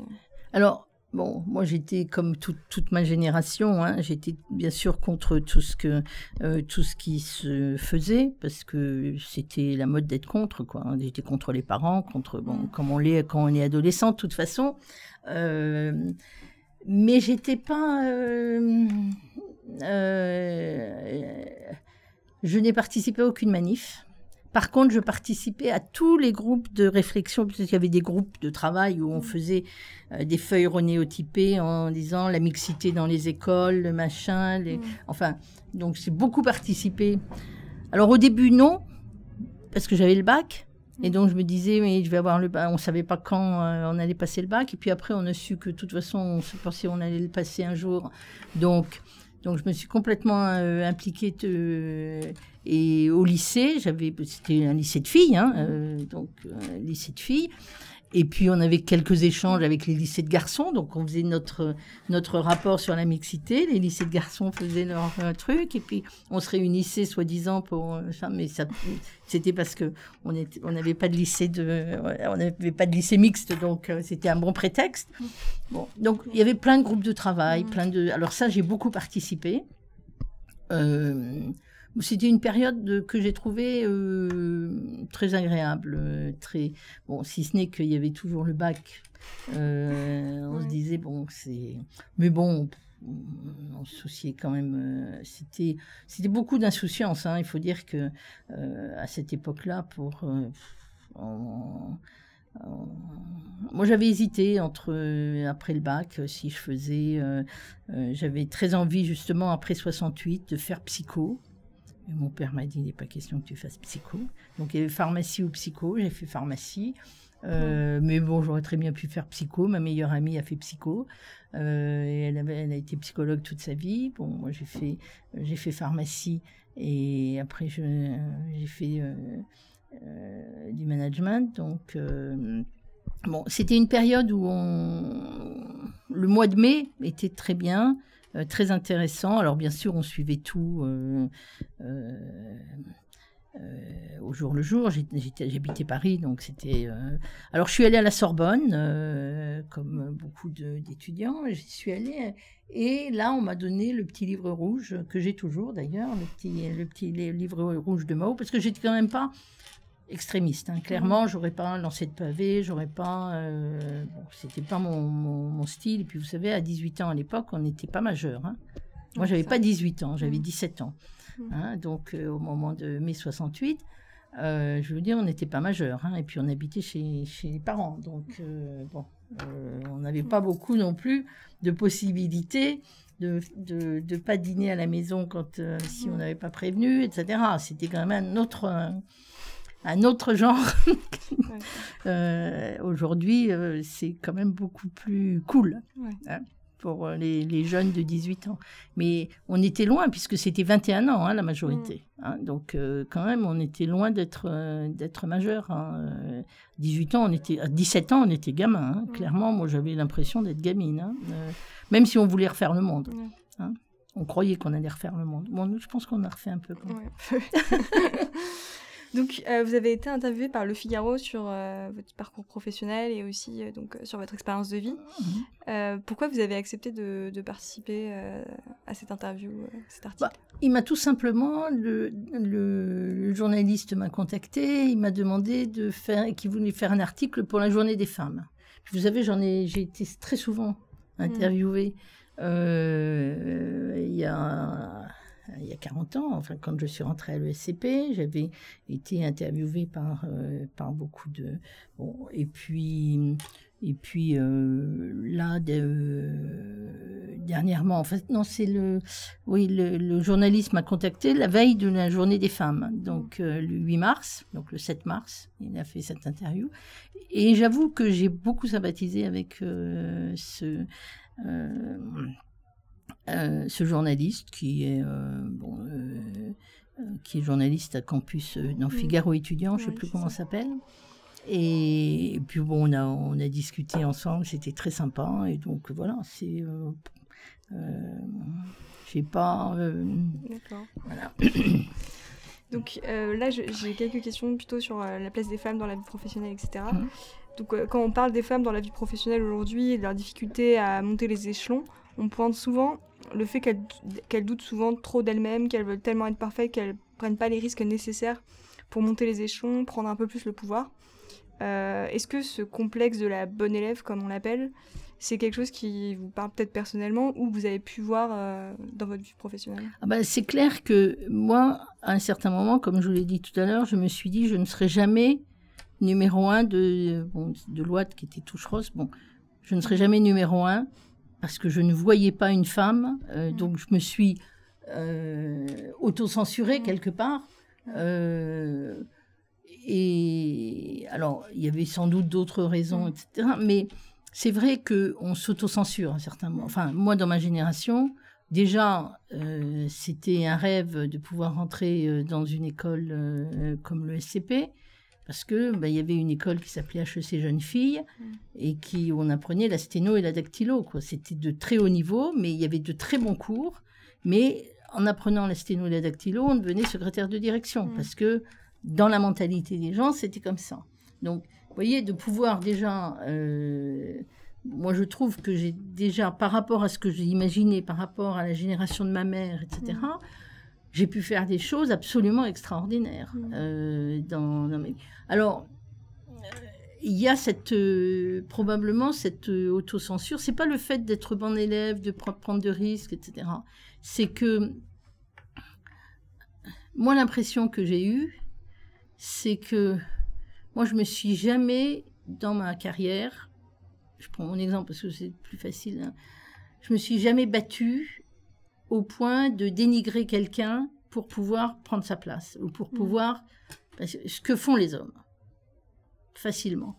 Alors, Bon, moi j'étais comme toute ma génération, hein, j'étais bien sûr contre tout ce que euh, tout ce qui se faisait parce que c'était la mode d'être contre quoi. J'étais contre les parents, contre bon mm. comme on l'est quand on est adolescent de toute façon. Euh, mais j'étais pas. Euh, je n'ai participé à aucune manif. Par contre, je participais à tous les groupes de réflexion, parce qu'il y avait des groupes de travail où on mm. faisait euh, des feuilles renéotypées en disant la mixité dans les écoles, le machin, les... Mm. enfin, donc j'ai beaucoup participé. Alors au début, non, parce que j'avais le bac. Et donc je me disais, mais je vais avoir le bac. On savait pas quand euh, on allait passer le bac. Et puis après, on a su que de toute façon, on se pensait on allait le passer un jour. Donc, donc je me suis complètement euh, impliquée. Et au lycée, j'avais, c'était un lycée de filles, hein, euh, donc un lycée de filles. Et puis on avait quelques échanges avec les lycées de garçons, donc on faisait notre notre rapport sur la mixité. Les lycées de garçons faisaient leur euh, truc, et puis on se réunissait soi-disant pour ça, mais ça c'était parce que on n'avait pas de lycée de, on n'avait pas de lycée mixte, donc euh, c'était un bon prétexte. Bon, donc il y avait plein de groupes de travail, plein de. Alors ça, j'ai beaucoup participé. Euh, c'était une période que j'ai trouvée euh, très agréable, euh, très bon, si ce n'est qu'il y avait toujours le bac. Euh, on se disait bon, c'est, mais bon, on se souciait quand même. c'était, c'était beaucoup d'insouciance. Hein. Il faut dire que à cette époque-là, pour moi, j'avais hésité entre après le bac, si je faisais, j'avais très envie justement après 68 de faire psycho mon père m'a dit, il n'est pas question que tu fasses psycho. Donc il y avait pharmacie ou psycho, j'ai fait pharmacie. Euh, mais bon, j'aurais très bien pu faire psycho. Ma meilleure amie a fait psycho. Euh, et elle, avait, elle a été psychologue toute sa vie. Bon, moi j'ai fait, j'ai fait pharmacie et après j'ai fait euh, du management. Donc bon, c'était une période où on, le mois de mai était très bien. Euh, très intéressant. Alors bien sûr, on suivait tout euh, euh, au jour le jour. J'habitais Paris, donc c'était. Alors je suis allée à la Sorbonne, comme beaucoup d'étudiants. J'y suis allée. Et là, on m'a donné le petit livre rouge, que j'ai toujours d'ailleurs, le petit, le petit livre rouge de Mao, parce que j'étais quand même pas extrémiste. Hein. Clairement, j'aurais pas lancé de pavé, j'aurais pas. Euh, bon, c'était pas mon, mon, style. Et puis, vous savez, à 18 ans à l'époque, on n'était pas majeur. Hein. Moi, j'avais pas 18 ans, j'avais Mm. 17 ans. Mm. Hein, donc, euh, au moment de mai 68, euh, je veux dire, on n'était pas majeur. hein, et puis, on habitait chez, chez les parents. Donc, euh, bon, euh, on n'avait pas beaucoup non plus de possibilités de ne de, pas dîner à la maison quand, si on Mm. n'avait pas prévenu, etc. C'était quand même un autre, un, autre genre. Ouais. Euh, Aujourd'hui, euh, c'est quand même beaucoup plus cool Ouais. hein, pour euh, les, les jeunes de 18 ans. Mais on était loin, puisque c'était 21 ans, hein, la majorité. hein. donc, euh, quand même, on était loin d'être d'être majeur. hein. Euh, 18 ans, on était, à 17 ans, on était gamin. Mm. Clairement, moi, j'avais l'impression d'être gamine. même si on voulait refaire le monde. On croyait qu'on allait refaire le monde. Bon, nous, je pense qu'on a refait un peu. quand même. Ouais. donc, euh, vous avez été interviewé par Le Figaro sur euh, votre parcours professionnel et aussi euh, donc, sur votre expérience de vie. Mhm. Pourquoi vous avez accepté de, de participer à cette interview, cet article? Bah, Il m'a tout simplement, le, le- le journaliste m'a contacté, il m'a demandé de faire, qu'il voulait faire un article pour la journée des femmes. Vous savez, j'en ai, j'ai été très souvent interviewée euh, il y a il y a 40 ans, enfin quand je suis rentrée à l'ESCP, j'avais été interviewée par euh, par beaucoup de bon et puis et puis euh, là de- euh, dernièrement en fait non c'est le oui le, journaliste m'a contacté la veille de la journée des femmes donc euh, le 8 mars donc le 7 mars il a fait cette interview. Et j'avoue que j'ai beaucoup sympathisé avec euh, ce euh, ce journaliste qui est euh, bon, euh, qui est journaliste à campus dans. Figaro étudiant, je sais Ouais, plus comment ça. s'appelle. Et, puis bon, on a on a discuté ensemble, c'était très sympa et donc voilà, c'est euh, euh, j'ai pas D'accord. voilà. Donc euh, là, je- j'ai quelques questions plutôt sur euh, la place des femmes dans la vie professionnelle, etc. Mhm. Donc euh, quand on parle des femmes dans la vie professionnelle aujourd'hui et de leur difficulté à monter les échelons, on pointe souvent le fait qu'elles doutent souvent trop d'elles-mêmes, qu'elles veulent tellement être parfaites qu'elles prennent pas les risques nécessaires pour monter les échelons, prendre un peu plus le pouvoir. Euh, Est-ce que ce complexe de la bonne élève, comme on l'appelle, c'est quelque chose qui vous parle peut-être personnellement ou vous avez pu voir euh, dans votre vie professionnelle? Ah bah, c'est clair que moi, à un certain moment, comme je vous l'ai dit tout à l'heure, je me suis dit je ne serai jamais numéro un de, bon, de qui était touche rose. Bon, je ne serai jamais numéro un parce que je ne voyais pas une femme. euh, Mm. Donc je me suis euh, auto-censurée quelque part. Euh, et alors, il y avait sans doute d'autres raisons, Mm. etc. Mais c'est vrai qu'on s'auto-censure à un certain moment. Enfin, moi, dans ma génération, déjà, euh, c'était un rêve de pouvoir rentrer dans une école comme le SCP, parce que bah, il y avait une école qui s'appelait HEC Jeunes Filles, Mm. et qui on apprenait la sténo et la dactylo. Quoi. C'était de très haut niveau, mais il y avait de très bons cours. Mais en apprenant la sténo et la dactylo, on devenait secrétaire de direction, Mm. parce que dans la mentalité des gens, c'était comme ça. Donc, vous voyez, de pouvoir déjà... euh, moi, je trouve que j'ai déjà, par rapport à ce que j'ai imaginé, par rapport à la génération de ma mère, etc.. j'ai pu faire des choses absolument extraordinaires. Mm. euh, dans, dans mes- Alors, euh, il y a cette, euh, probablement cette euh, autocensure. C'est pas le fait d'être bon élève, de pre- prendre de risques, etc. C'est que moi, l'impression que j'ai eue, c'est que moi, je me suis jamais, dans ma carrière, je prends mon exemple parce que c'est plus facile, hein, je me suis jamais battue au point de dénigrer quelqu'un pour pouvoir prendre sa place ou pour Mhm. pouvoir ce que font les hommes facilement.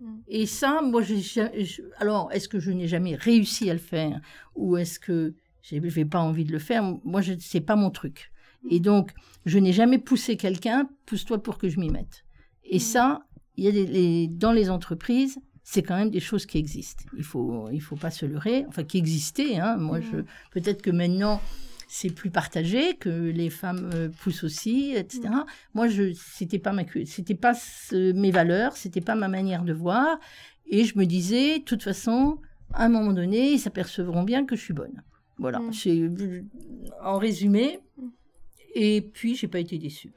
Mhm. Et ça, moi, je- alors est-ce que je n'ai jamais réussi à le faire ou est-ce que j'ai j'ai pas envie de le faire? Moi, je c'est pas mon truc. Et donc, je n'ai jamais poussé quelqu'un, pousse-toi pour que je m'y mette. Et ça, il y a des, les- dans les entreprises, c'est quand même des choses qui existent. Il faut, il faut pas se leurrer, enfin qui existaient. Hein. Moi, je, Mhm. peut-être que maintenant c'est plus partagé, que les femmes euh, poussent aussi, etc. Moi, je, c'était pas ma, c'était pas ce- mes valeurs, c'était pas ma manière de voir, et je me disais, de toute façon, à un moment donné, ils s'apercevront bien que je suis bonne. Voilà, Mm. c'est en résumé. Mm. Et puis, j'ai pas été déçue.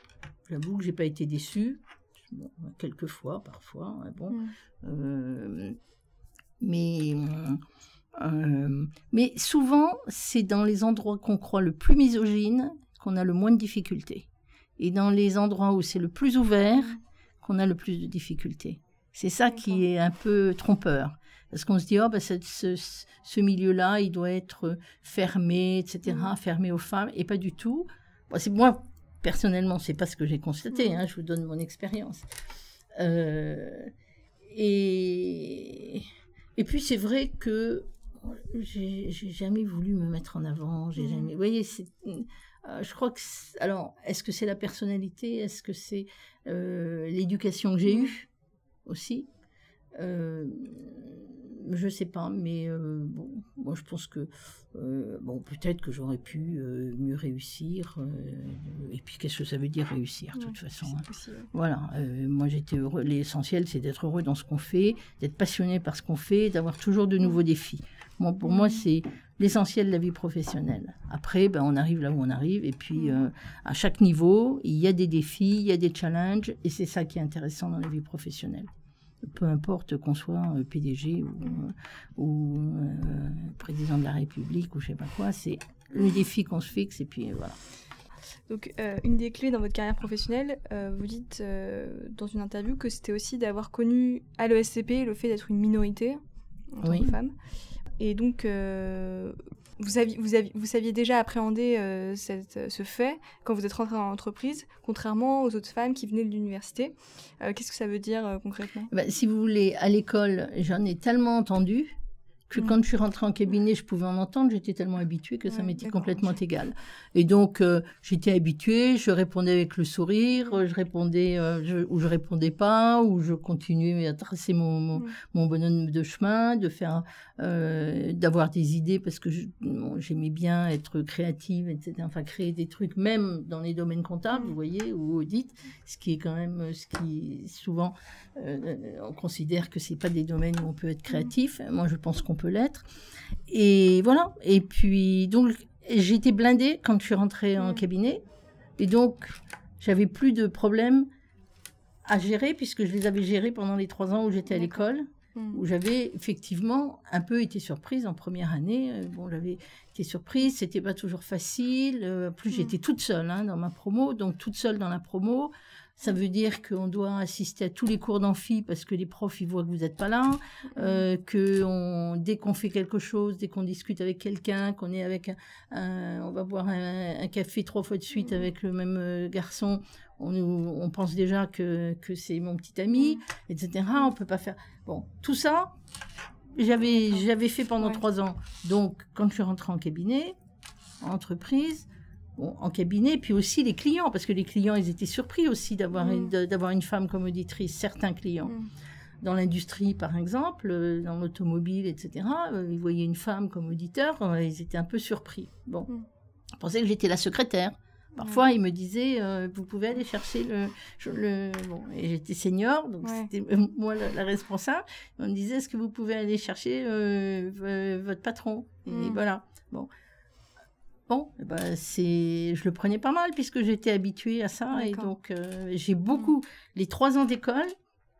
J'avoue que j'ai pas été déçue. Bon, quelques fois, parfois, ouais, bon. Mm. Euh, mais, Euh, mais souvent, c'est dans les endroits qu'on croit le plus misogyne qu'on a le moins de difficultés. Et dans les endroits où c'est le plus ouvert, qu'on a le plus de difficultés. C'est ça qui est un peu trompeur. Parce qu'on se dit, oh, bah, ce, ce, milieu-là, il doit être fermé, etc., mm. fermé aux femmes, et pas du tout. c'est moi, personnellement, c'est pas ce que j'ai constaté, mm. hein, je vous donne mon expérience. Euh, et, et puis, c'est vrai que j'ai jamais voulu me mettre en avant, j'ai mm. jamais, vous voyez, euh, je crois que, alors, est-ce que c'est la personnalité, est-ce que c'est euh, l'éducation que j'ai eue aussi? Je sais pas, mais euh, bon, moi je pense que euh, bon, peut-être que j'aurais pu mieux réussir. et puis qu'est-ce que ça veut dire réussir, de toute façon hein. Voilà, moi j'étais heureux. L'essentiel, c'est d'être heureux dans ce qu'on fait, d'être passionné par ce qu'on fait, d'avoir toujours de nouveaux défis. Moi, pour moi, c'est l'essentiel de la vie professionnelle. Après, ben, on arrive là où on arrive, et puis à chaque niveau, il y a des défis, il y a des challenges, et c'est ça qui est intéressant dans la vie professionnelle peu importe qu'on soit euh, PDG ou, euh, euh, président de la République ou je sais pas quoi, c'est le défi qu'on se fixe et puis voilà. Donc, une des clés dans votre carrière professionnelle, vous dites dans une interview que c'était aussi d'avoir connu à l'ESCP le fait d'être une minorité en tant que femme. Et donc, vous, aviez, vous, aviez, vous saviez déjà appréhender euh, cette, ce fait quand vous êtes rentrée dans l'entreprise, contrairement aux autres femmes qui venaient de l'université. Euh, qu'est-ce que ça veut dire euh, concrètement? Bah, Si vous voulez, à l'école, j'en ai tellement entendu que mm. quand je suis rentrée en cabinet, je pouvais en entendre, j'étais tellement habituée que ça m'était complètement égal. Et donc, euh, j'étais habituée, je répondais avec le sourire, je répondais euh, ou je répondais pas, ou je continuais à tracer mon, mon, mm. mon bonhomme de chemin, de faire, euh, d'avoir des idées parce que j'aimais bien être créative, etc. Enfin, créer des trucs, même dans les domaines comptables, vous mm. voyez, ou audit, ce qui est quand même, ce qui souvent, on considère que c'est pas des domaines où on peut être créatif. Moi, je pense qu'on peut l'être. Et voilà. Et puis, donc, j'étais blindée quand je suis rentrée en mm. cabinet. Et donc, j'avais plus de problèmes à gérer puisque je les avais gérés pendant les trois ans où j'étais à l'école. Mm. Où j'avais effectivement un peu été surprise en première année. Euh, bon, j'avais été surprise, c'était pas toujours facile. Euh, plus, mm. j'étais toute seule hein, dans ma promo, donc toute seule dans la promo. Ça veut dire qu'on doit assister à tous les cours d'amphi parce que les profs ils voient que vous n'êtes pas là, euh, que on, dès qu'on fait quelque chose, dès qu'on discute avec quelqu'un, qu'on est avec un, on va boire un, café trois fois de suite avec le même euh, garçon, on, on pense déjà que, que c'est mon petit ami, etc. On peut pas faire. Bon, tout ça, j'avais j'avais fait pendant trois ans. Donc quand je suis rentrée en cabinet, en entreprise, en cabinet, puis aussi les clients, parce que les clients, ils étaient surpris aussi d'avoir mm. une, d'avoir une femme comme auditrice, certains clients. Mm. Dans l'industrie, par exemple, euh, dans l'automobile, etc., euh, ils voyaient une femme comme auditeur, euh, ils étaient un peu surpris. Bon, mm. ils pensaient que j'étais la secrétaire. Parfois, ils me disaient, vous pouvez aller chercher le... le bon, et j'étais senior, donc c'était moi la, responsable. On me disait, est-ce que vous pouvez aller chercher votre patron? Et voilà. Bon, Bon, eh ben c'est, je le prenais pas mal puisque j'étais habituée à ça et donc euh, j'ai beaucoup mm. les trois ans d'école.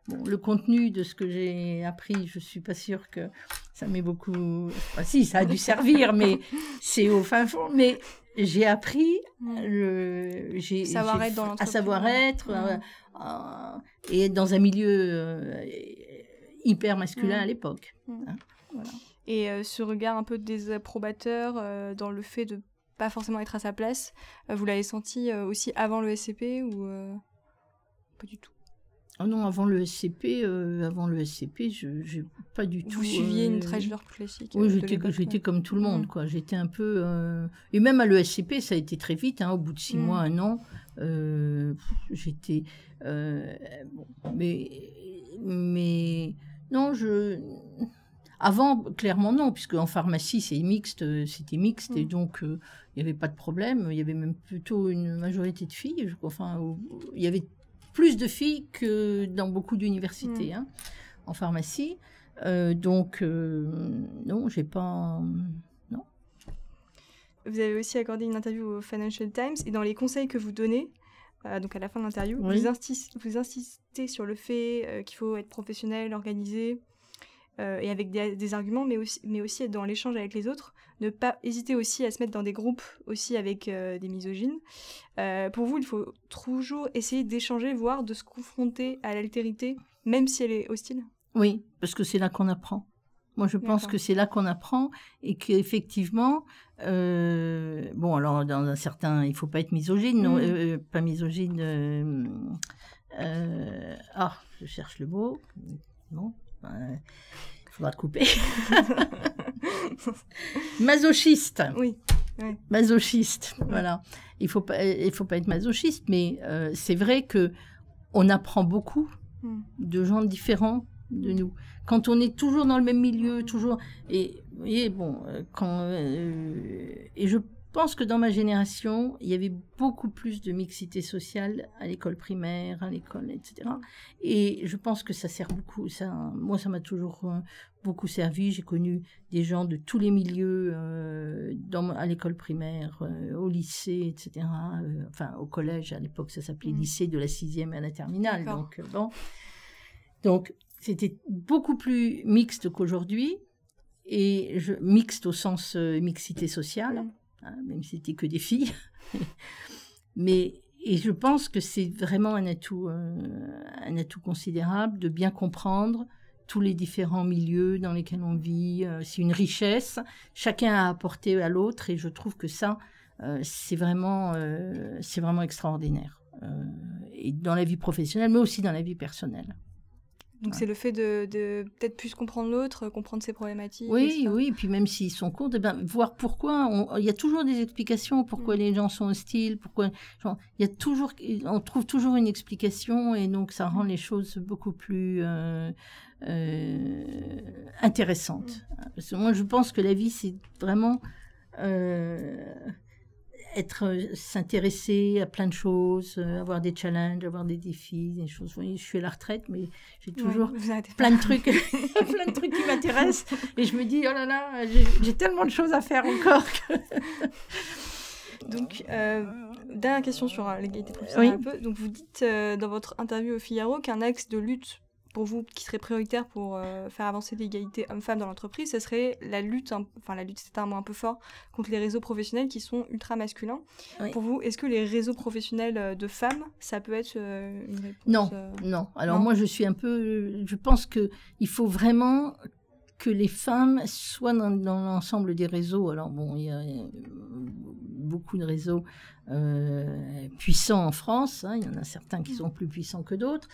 Bon, le contenu de ce que j'ai appris, je suis pas sûre que ça m'est beaucoup. si, ça a dû servir, mais c'est au fin fond. Mais j'ai appris mm. le, j'ai, savoir être dans à savoir être mm. euh, et être dans un milieu euh, hyper masculin à l'époque. Hein, voilà. Et ce regard un peu désapprobateur dans le fait de pas forcément être à sa place. Euh, vous l'avez senti euh, aussi avant le SCP ou euh, pas du tout? Oh non, avant le SCP, avant le SCP, je pas du tout. Vous suiviez une trajectoire classique. Oui, j'étais comme tout le monde, quoi. J'étais un peu et même à l'ESCP, ça a été très vite. Hein, au bout de six mm. mois, un an, j'étais. mais mais non, je avant, clairement non, puisque en pharmacie c'est mixte, euh, c'était mixte et mm. donc euh, il n'y avait pas de problème. Il y avait même plutôt une majorité de filles. Enfin, il y avait plus de filles que dans beaucoup d'universités mm. hein, en pharmacie. Euh, donc non, j'ai pas. Non. Vous avez aussi accordé une interview au Financial Times et dans les conseils que vous donnez, donc à la fin de l'interview, vous, insistez sur le fait qu'il faut être professionnel, organisé, euh, et avec des, arguments, mais aussi, mais aussi être dans l'échange avec les autres. Ne pas hésiter aussi à se mettre dans des groupes aussi avec euh, des misogynes. Euh, pour vous, il faut toujours essayer d'échanger, voire de se confronter à l'altérité, même si elle est hostile Oui, parce que c'est là qu'on apprend. Moi, je pense que c'est là qu'on apprend et qu'effectivement, bon, alors dans un certain, il faut pas être misogyne, non, mmh. pas misogyne. ah, je cherche le mot. Non, il faudra te couper. masochiste. Oui. Masochiste. Voilà. Il faut pas, il faut pas être masochiste, mais euh, c'est vrai que on apprend beaucoup hmm. de gens différents de nous. Quand on est toujours dans le même milieu, toujours et, et bon, euh, quand euh, et je pense que dans ma génération, il y avait beaucoup plus de mixité sociale à l'école primaire, à l'école, etc. Et je pense que ça sert beaucoup. Ça, moi, ça m'a toujours euh, beaucoup servi. J'ai connu des gens de tous les milieux euh, dans, à l'école primaire, euh, au lycée, etc. enfin, au collège, à l'époque, ça s'appelait mmh. lycée de la sixième à la terminale. Donc, bon. Donc, c'était beaucoup plus mixte qu'aujourd'hui. Et je, mixte au sens mixité sociale. Hein, même si c'était que des filles. Mais et je pense que c'est vraiment un atout, euh, un atout considérable de bien comprendre tous les différents milieux dans lesquels on vit. Euh, c'est une richesse. Chacun a apporté à l'autre et je trouve que ça, euh, c'est vraiment, c'est vraiment extraordinaire. et dans la vie professionnelle, mais aussi dans la vie personnelle. Donc c'est le fait de, peut-être plus comprendre l'autre, comprendre ses problématiques. Oui, oui, et puis même s'ils sont courts, eh ben, voir pourquoi. Il y a toujours des explications pourquoi mm. les gens sont hostiles, pourquoi. il y a toujours, on trouve toujours une explication et donc ça rend mm. les choses beaucoup plus euh, euh, intéressantes. Mm. Parce que moi je pense que la vie c'est vraiment euh, être euh, s'intéresser à plein de choses, euh, avoir des challenges, avoir des défis, des choses. je suis à la retraite, mais j'ai toujours plein de trucs, plein de trucs qui m'intéressent. Et je me dis, oh là là, j'ai tellement de choses à faire encore. Donc, euh, dernière question sur l'égalité professionnelle un peu. Donc, vous dites dans votre interview au Figaro qu'un axe de lutte pour vous qui serait prioritaire pour euh, faire avancer l'égalité homme-femme dans l'entreprise, ce serait la lutte, enfin la lutte c'est un mot un peu fort, contre les réseaux professionnels qui sont ultra masculins. Pour vous, est-ce que les réseaux professionnels euh, de femmes, ça peut être euh, une réponse Non, non. Alors moi je suis un peu, je pense que il faut vraiment que les femmes soient dans, l'ensemble des réseaux. Alors bon, il y a beaucoup de réseaux puissants en France. Hein. il y en a certains qui sont plus puissants que d'autres.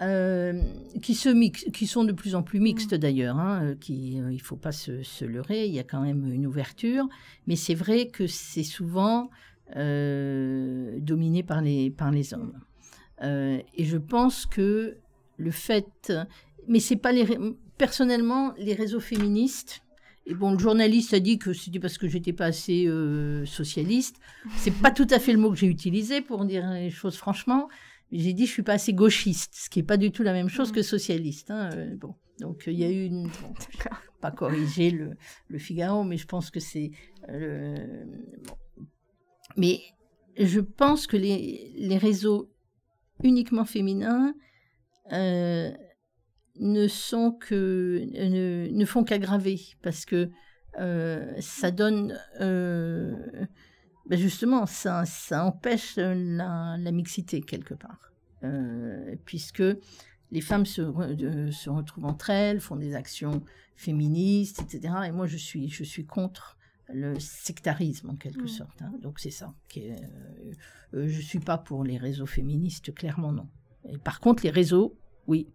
Euh, qui, sont de plus en plus mixtes d'ailleurs. Hein, euh, euh, il faut pas se, leurrer, il y a quand même une ouverture, mais c'est vrai que c'est souvent dominé par les, par les hommes. et je pense que le fait, mais c'est pas les, personnellement les réseaux féministes. Et bon, le journaliste a dit que c'était parce que j'étais pas assez socialiste. C'est pas tout à fait le mot que j'ai utilisé pour dire les choses franchement j'ai dit je suis pas assez gauchiste, ce qui est pas du tout la même chose mm. que socialiste. Hein, euh, bon, donc il y a eu une, pas corriger le, le, Figaro, mais je pense que c'est euh, bon. Mais je pense que les, les réseaux uniquement féminins euh, ne sont que ne, ne font qu'aggraver parce que euh, ça donne ben justement, ça, ça empêche la, la, mixité quelque part, euh, puisque les femmes se, se, retrouvent entre elles, font des actions féministes, etc. Et moi, je suis, je suis contre le sectarisme en quelque mmh. sorte. Hein. Donc c'est ça. Qui est, euh, je suis pas pour les réseaux féministes, clairement non. Et par contre, les réseaux, oui,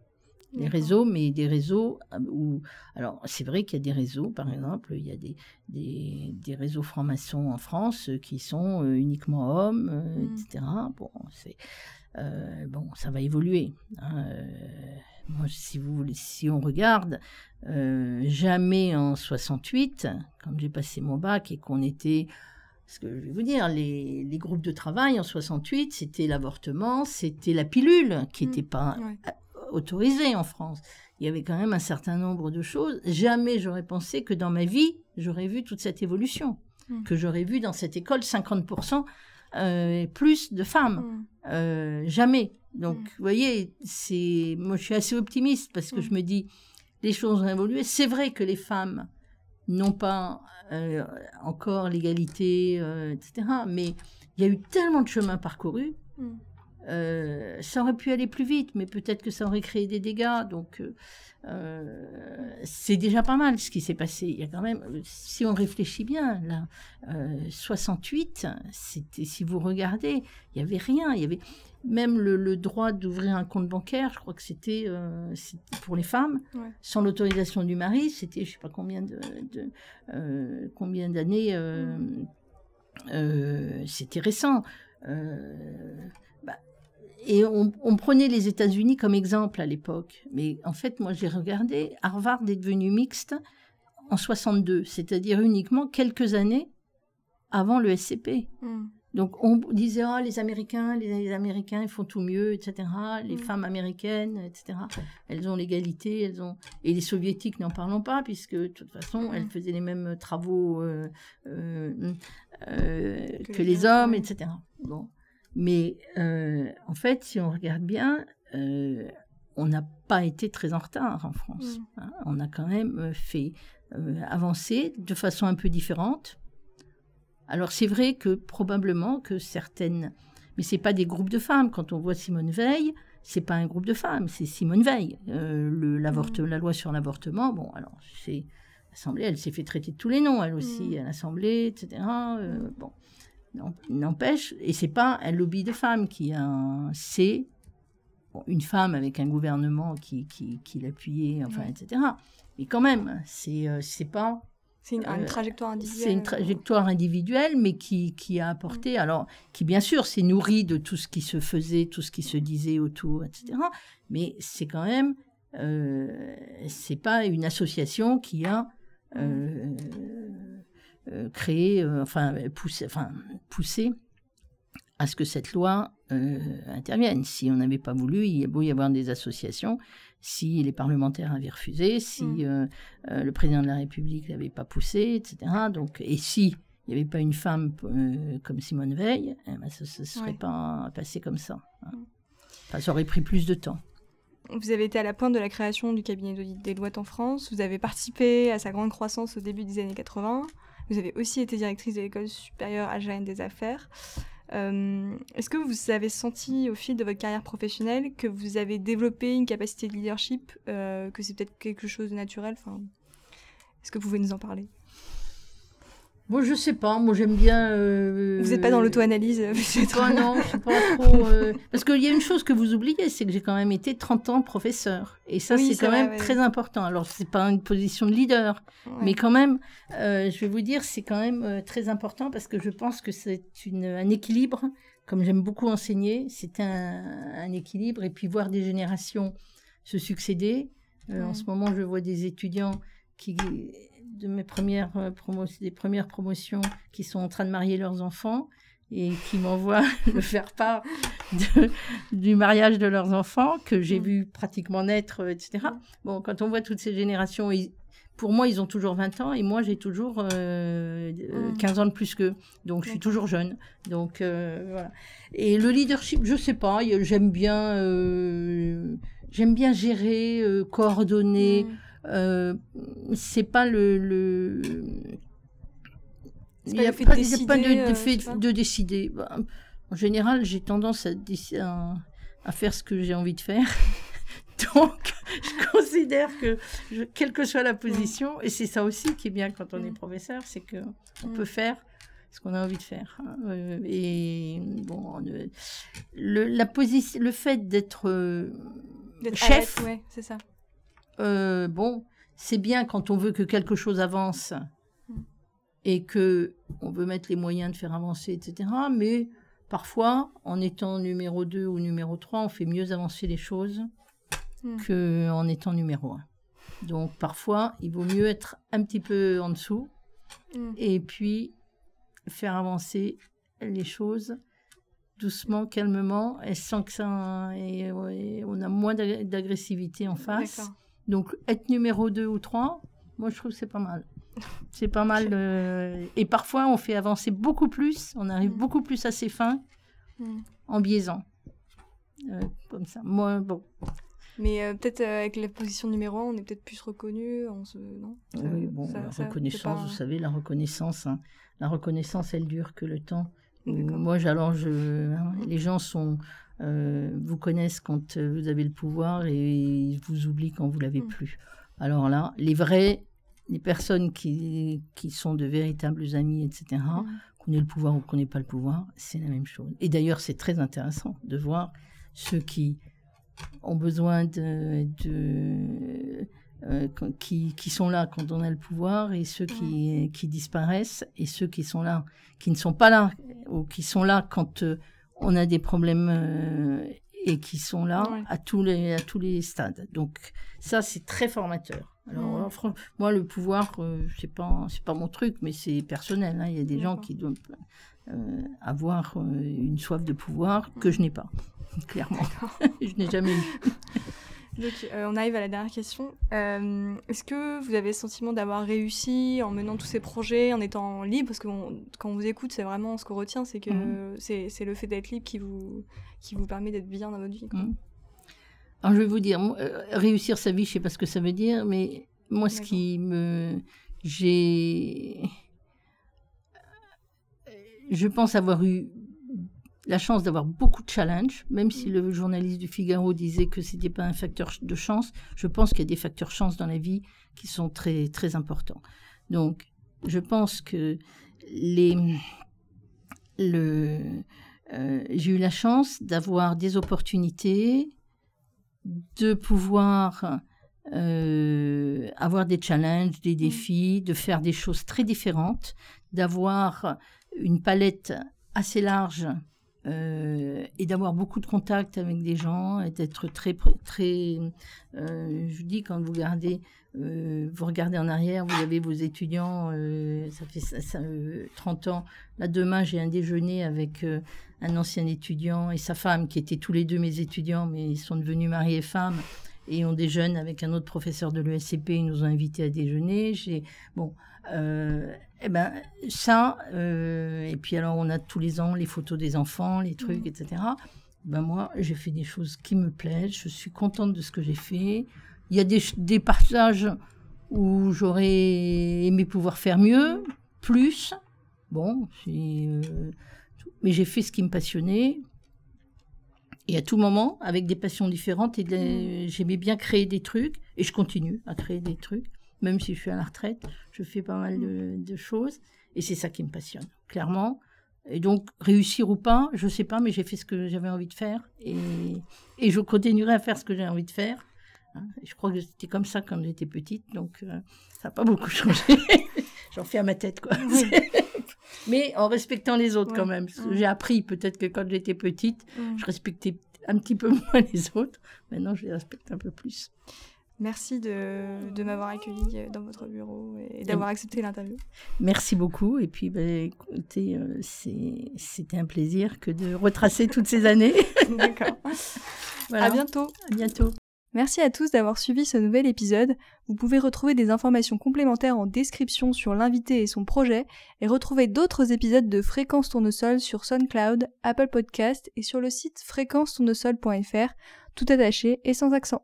les réseaux, mais des réseaux euh, où... Alors, c'est vrai qu'il y a des réseaux, par exemple, il y a des, des, des réseaux francs-maçons en France euh, qui sont euh, uniquement hommes, mmh. etc. Bon, c'est... bon, ça va évoluer. Hein, moi, si, vous, si on regarde, jamais en 68, quand j'ai passé mon bac et qu'on était ce que je vais vous dire, les, les, groupes de travail en 68, c'était l'avortement, c'était la pilule qui n'était mmh. pas autorisé en France. Il y avait quand même un certain nombre de choses. Jamais j'aurais pensé que dans ma vie, j'aurais vu toute cette évolution, hmm. que j'aurais vu dans cette école 50% euh, plus de femmes. Hmm. Euh, jamais. Donc, hmm. vous voyez, c'est, moi, je suis assez optimiste parce que je me dis, les choses ont évolué. C'est vrai que les femmes n'ont pas euh, encore l'égalité, etc. Mais il y a eu tellement de chemin parcouru. Mm. Euh, ça aurait pu aller plus vite, mais peut-être que ça aurait créé des dégâts. Donc, c'est déjà pas mal ce qui s'est passé. Il y a quand même, si on réfléchit bien, là, 68, c'était, si vous regardez, il y avait rien. Il y avait, même le, droit d'ouvrir un compte bancaire, je crois que c'était euh, pour les femmes, sans l'autorisation du mari, c'était je sais pas combien de, euh, combien d'années, euh, c'était récent. Et on, on, prenait les États-Unis comme exemple à l'époque, mais en fait, moi j'ai regardé, Harvard est devenu mixte en 62, c'est-à-dire uniquement quelques années avant le SCP. Donc on disait oh, les Américains, les, Américains ils font tout mieux, etc. Les mm. femmes américaines, etc. Elles ont l'égalité, elles ont et les soviétiques n'en parlons pas puisque de toute façon elles mm. faisaient les mêmes travaux euh, euh, euh, que, les hommes, etc. Bon, mais en fait si on regarde bien, on n'a pas été très en retard en France. Mm. Hein. On a quand même fait avancer de façon un peu différente alors c'est vrai que probablement que certaines, mais c'est pas des groupes de femmes. Quand on voit Simone Veil, c'est pas un groupe de femmes, c'est Simone Veil. Euh, le, mmh. La loi sur l'avortement, bon, alors c'est l'Assemblée, elle s'est fait traiter de tous les noms, elle aussi, mmh. à l'Assemblée, etc. Euh, bon, n'empêche, et c'est pas un lobby de femmes qui a, c'est une femme avec un gouvernement qui, qui, qui l'appuyait, enfin, etc. Mais quand même, c'est euh, c'est pas c'est une, euh, trajectoire individuelle. C'est une trajectoire individuelle, mais qui, qui a apporté, mm. alors, qui bien sûr s'est nourrie de tout ce qui se faisait, tout ce qui se disait autour, etc. Mais c'est quand même, euh, c'est pas une association qui a euh, euh, créé, enfin poussé, enfin poussé à ce que cette loi intervienne. Si on n'avait pas voulu, il y a beau y avoir des associations, si les parlementaires avaient refusé, si mm. euh, euh, le président de la République l'avait pas poussé, etc. Donc, et si il n'y avait pas une femme euh, comme Simone Veil, eh ben, ça ne serait pas passé comme ça. Hein. Mm. Enfin, ça aurait pris plus de temps. Vous avez été à la pointe de la création du cabinet d'audit des lois en France. Vous avez participé à sa grande croissance au début des années 80. Vous avez aussi été directrice de l'école supérieure algérienne des affaires. Euh, est-ce que vous avez senti au fil de votre carrière professionnelle que vous avez développé une capacité de leadership, euh, que c'est peut-être quelque chose de naturel Est-ce que vous pouvez nous en parler? Bon, je sais pas. Moi, j'aime bien. Euh, vous n'êtes pas dans l'auto-analyse Non, je suis pas trop. Euh, parce qu'il y a une chose que vous oubliez, c'est que j'ai quand même été 30 ans professeur. Et ça, c'est quand même très important. Alors, c'est pas une position de leader, mais quand même, euh, je vais vous dire, c'est quand même très important parce que je pense que c'est un équilibre. Comme j'aime beaucoup enseigner, c'est un, un, équilibre. Et puis, voir des générations se succéder. En ce moment, je vois des étudiants qui de mes premières euh, promotions, des premières promotions qui sont en train de marier leurs enfants et qui m'envoient le faire part du mariage de leurs enfants que j'ai mm. vu pratiquement naître, euh, etc. Mm. Bon, quand on voit toutes ces générations, pour moi, ils ont toujours 20 ans et moi, j'ai toujours 15 euh, mm. ans de plus qu'eux. Donc, je suis toujours jeune. Donc, voilà. Et le leadership, je sais pas, j'aime bien, j'aime bien gérer, coordonner. Euh, c'est pas le, le... il n'y a, pas, de, euh, fait de décider. Bah, en général, j'ai tendance à, à, faire ce que j'ai envie de faire. Donc, je considère que, quelle que soit la position, et c'est ça aussi qui est bien quand on est mm. professeur, c'est que on mm. peut faire ce qu'on a envie de faire. Hein. Euh, et bon, le, la position, le fait d'être chef, ouais, c'est ça. Euh, bon, c'est bien quand on veut que quelque chose avance et que on veut mettre les moyens de faire avancer, etc. Mais parfois, en étant numéro 2 ou numéro 3, on fait mieux avancer les choses hmm. qu'en étant numéro 1. Donc parfois, il vaut mieux être un petit peu en dessous hmm. et puis faire avancer les choses doucement, calmement, et sans que ça... Et, on a moins d'agressivité en face. Donc, être numéro 2 ou 3, moi, je trouve que c'est pas mal. C'est pas mal. Et parfois, on fait avancer beaucoup plus, on arrive mm. beaucoup plus à ses fins mm. en biaisant. Euh, comme ça. Moi, bon. Mais euh, peut-être euh, avec la position numéro 1, on est peut-être plus reconnu. On se... non? Oui, bon, la reconnaissance, vous savez, la reconnaissance, hein. la reconnaissance, elle dure que le temps. Moi, j'allonge. Hein, les gens sont, vous connaissent quand vous avez le pouvoir et ils vous oublient quand vous l'avez mm. plus. Alors là, les vrais, les personnes qui, qui sont de véritables amis, etc., qu'on ait le pouvoir ou qu'on n'ait pas le pouvoir, c'est la même chose. Et d'ailleurs, c'est très intéressant de voir ceux qui ont besoin de, de euh, qui, qui, sont là quand on a le pouvoir et ceux qui, qui, disparaissent et ceux qui sont là, qui ne sont pas là ou qui sont là quand euh, on a des problèmes euh, et qui sont là à, tous les, à tous les stades. Donc ça, c'est très formateur. Alors, franchement, moi, le pouvoir, c'est pas, c'est pas mon truc, mais c'est personnel. Hein. Il y a des gens qui doivent avoir une soif de pouvoir que je n'ai pas, clairement. je n'ai jamais eu. Donc, on arrive à la dernière question. Est-ce que vous avez le sentiment d'avoir réussi en menant tous ces projets, en étant libre? Parce que quand on vous écoute, c'est vraiment ce qu'on retient, c'est que mhm. c'est le fait d'être libre qui vous, qui vous permet d'être bien dans votre vie. Mhm. Alors je vais vous dire, réussir sa vie, je sais pas ce que ça veut dire, mais moi, ce qui me, j'ai, je pense avoir eu la chance d'avoir beaucoup de challenges, même si mm. le journaliste du Figaro disait que c'était pas un facteur de chance. Je pense qu'il y a des facteurs chance dans la vie qui sont très très importants. Donc, je pense que les le euh, j'ai eu la chance d'avoir des opportunités, de pouvoir euh, avoir des challenges, des mm. défis, de faire des choses très différentes, d'avoir une palette assez large euh, et d'avoir beaucoup de contacts avec des gens et d'être très très euh, je dis quand vous regardez euh, vous regardez en arrière vous avez vos étudiants euh, ça fait ça, 30 ans. Là demain j'ai un déjeuner avec un ancien étudiant et sa femme qui étaient tous les deux mes étudiants mais ils sont devenus mari et femme et on déjeune avec un autre professeur de l'ESCP, ils nous ont invités à déjeuner. J'ai bon, euh, eh ben ça, euh, et puis alors on a tous les ans les photos des enfants, les trucs, mmh. etc. Ben moi, j'ai fait des choses qui me plaisent, je suis contente de ce que j'ai fait. Il y a des, des passages où j'aurais aimé pouvoir faire mieux, plus. Bon, euh, mais j'ai fait ce qui me passionnait. Et à tout moment, avec des passions différentes, et mm. j'aimais bien créer des trucs, et je continue à créer des trucs, même si je suis à la retraite, je fais pas mal de, choses, et c'est ça qui me passionne, clairement. Et donc, réussir ou pas, je sais pas, mais j'ai fait ce que j'avais envie de faire, et, et je continuerai à faire ce que j'ai envie de faire. Hein. Je crois que c'était comme ça quand j'étais petite, donc euh, ça n'a pas beaucoup changé. J'en fais à ma tête, quoi. Mais en respectant les autres quand même. J'ai appris peut-être que quand j'étais petite, je respectais un petit peu moins les autres. Maintenant, je les respecte un peu plus. Merci de, de m'avoir accueilli euh, dans votre bureau et d'avoir accepté l'interview. Merci beaucoup. Et puis, ben, écoutez, euh, c'était un plaisir que de retracer toutes ces années. D'accord. À bientôt. À bientôt. Merci à tous d'avoir suivi ce nouvel épisode. Vous pouvez retrouver des informations complémentaires en description sur l'invité et son projet et retrouver d'autres épisodes de Fréquence Tournesol sur SoundCloud, Apple Podcast et sur le site fréquence-tournesol.fr, tout attaché et sans accent.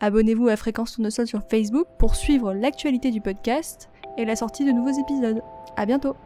Abonnez-vous à Fréquence Tournesol sur Facebook pour suivre l'actualité du podcast et la sortie de nouveaux épisodes. À bientôt!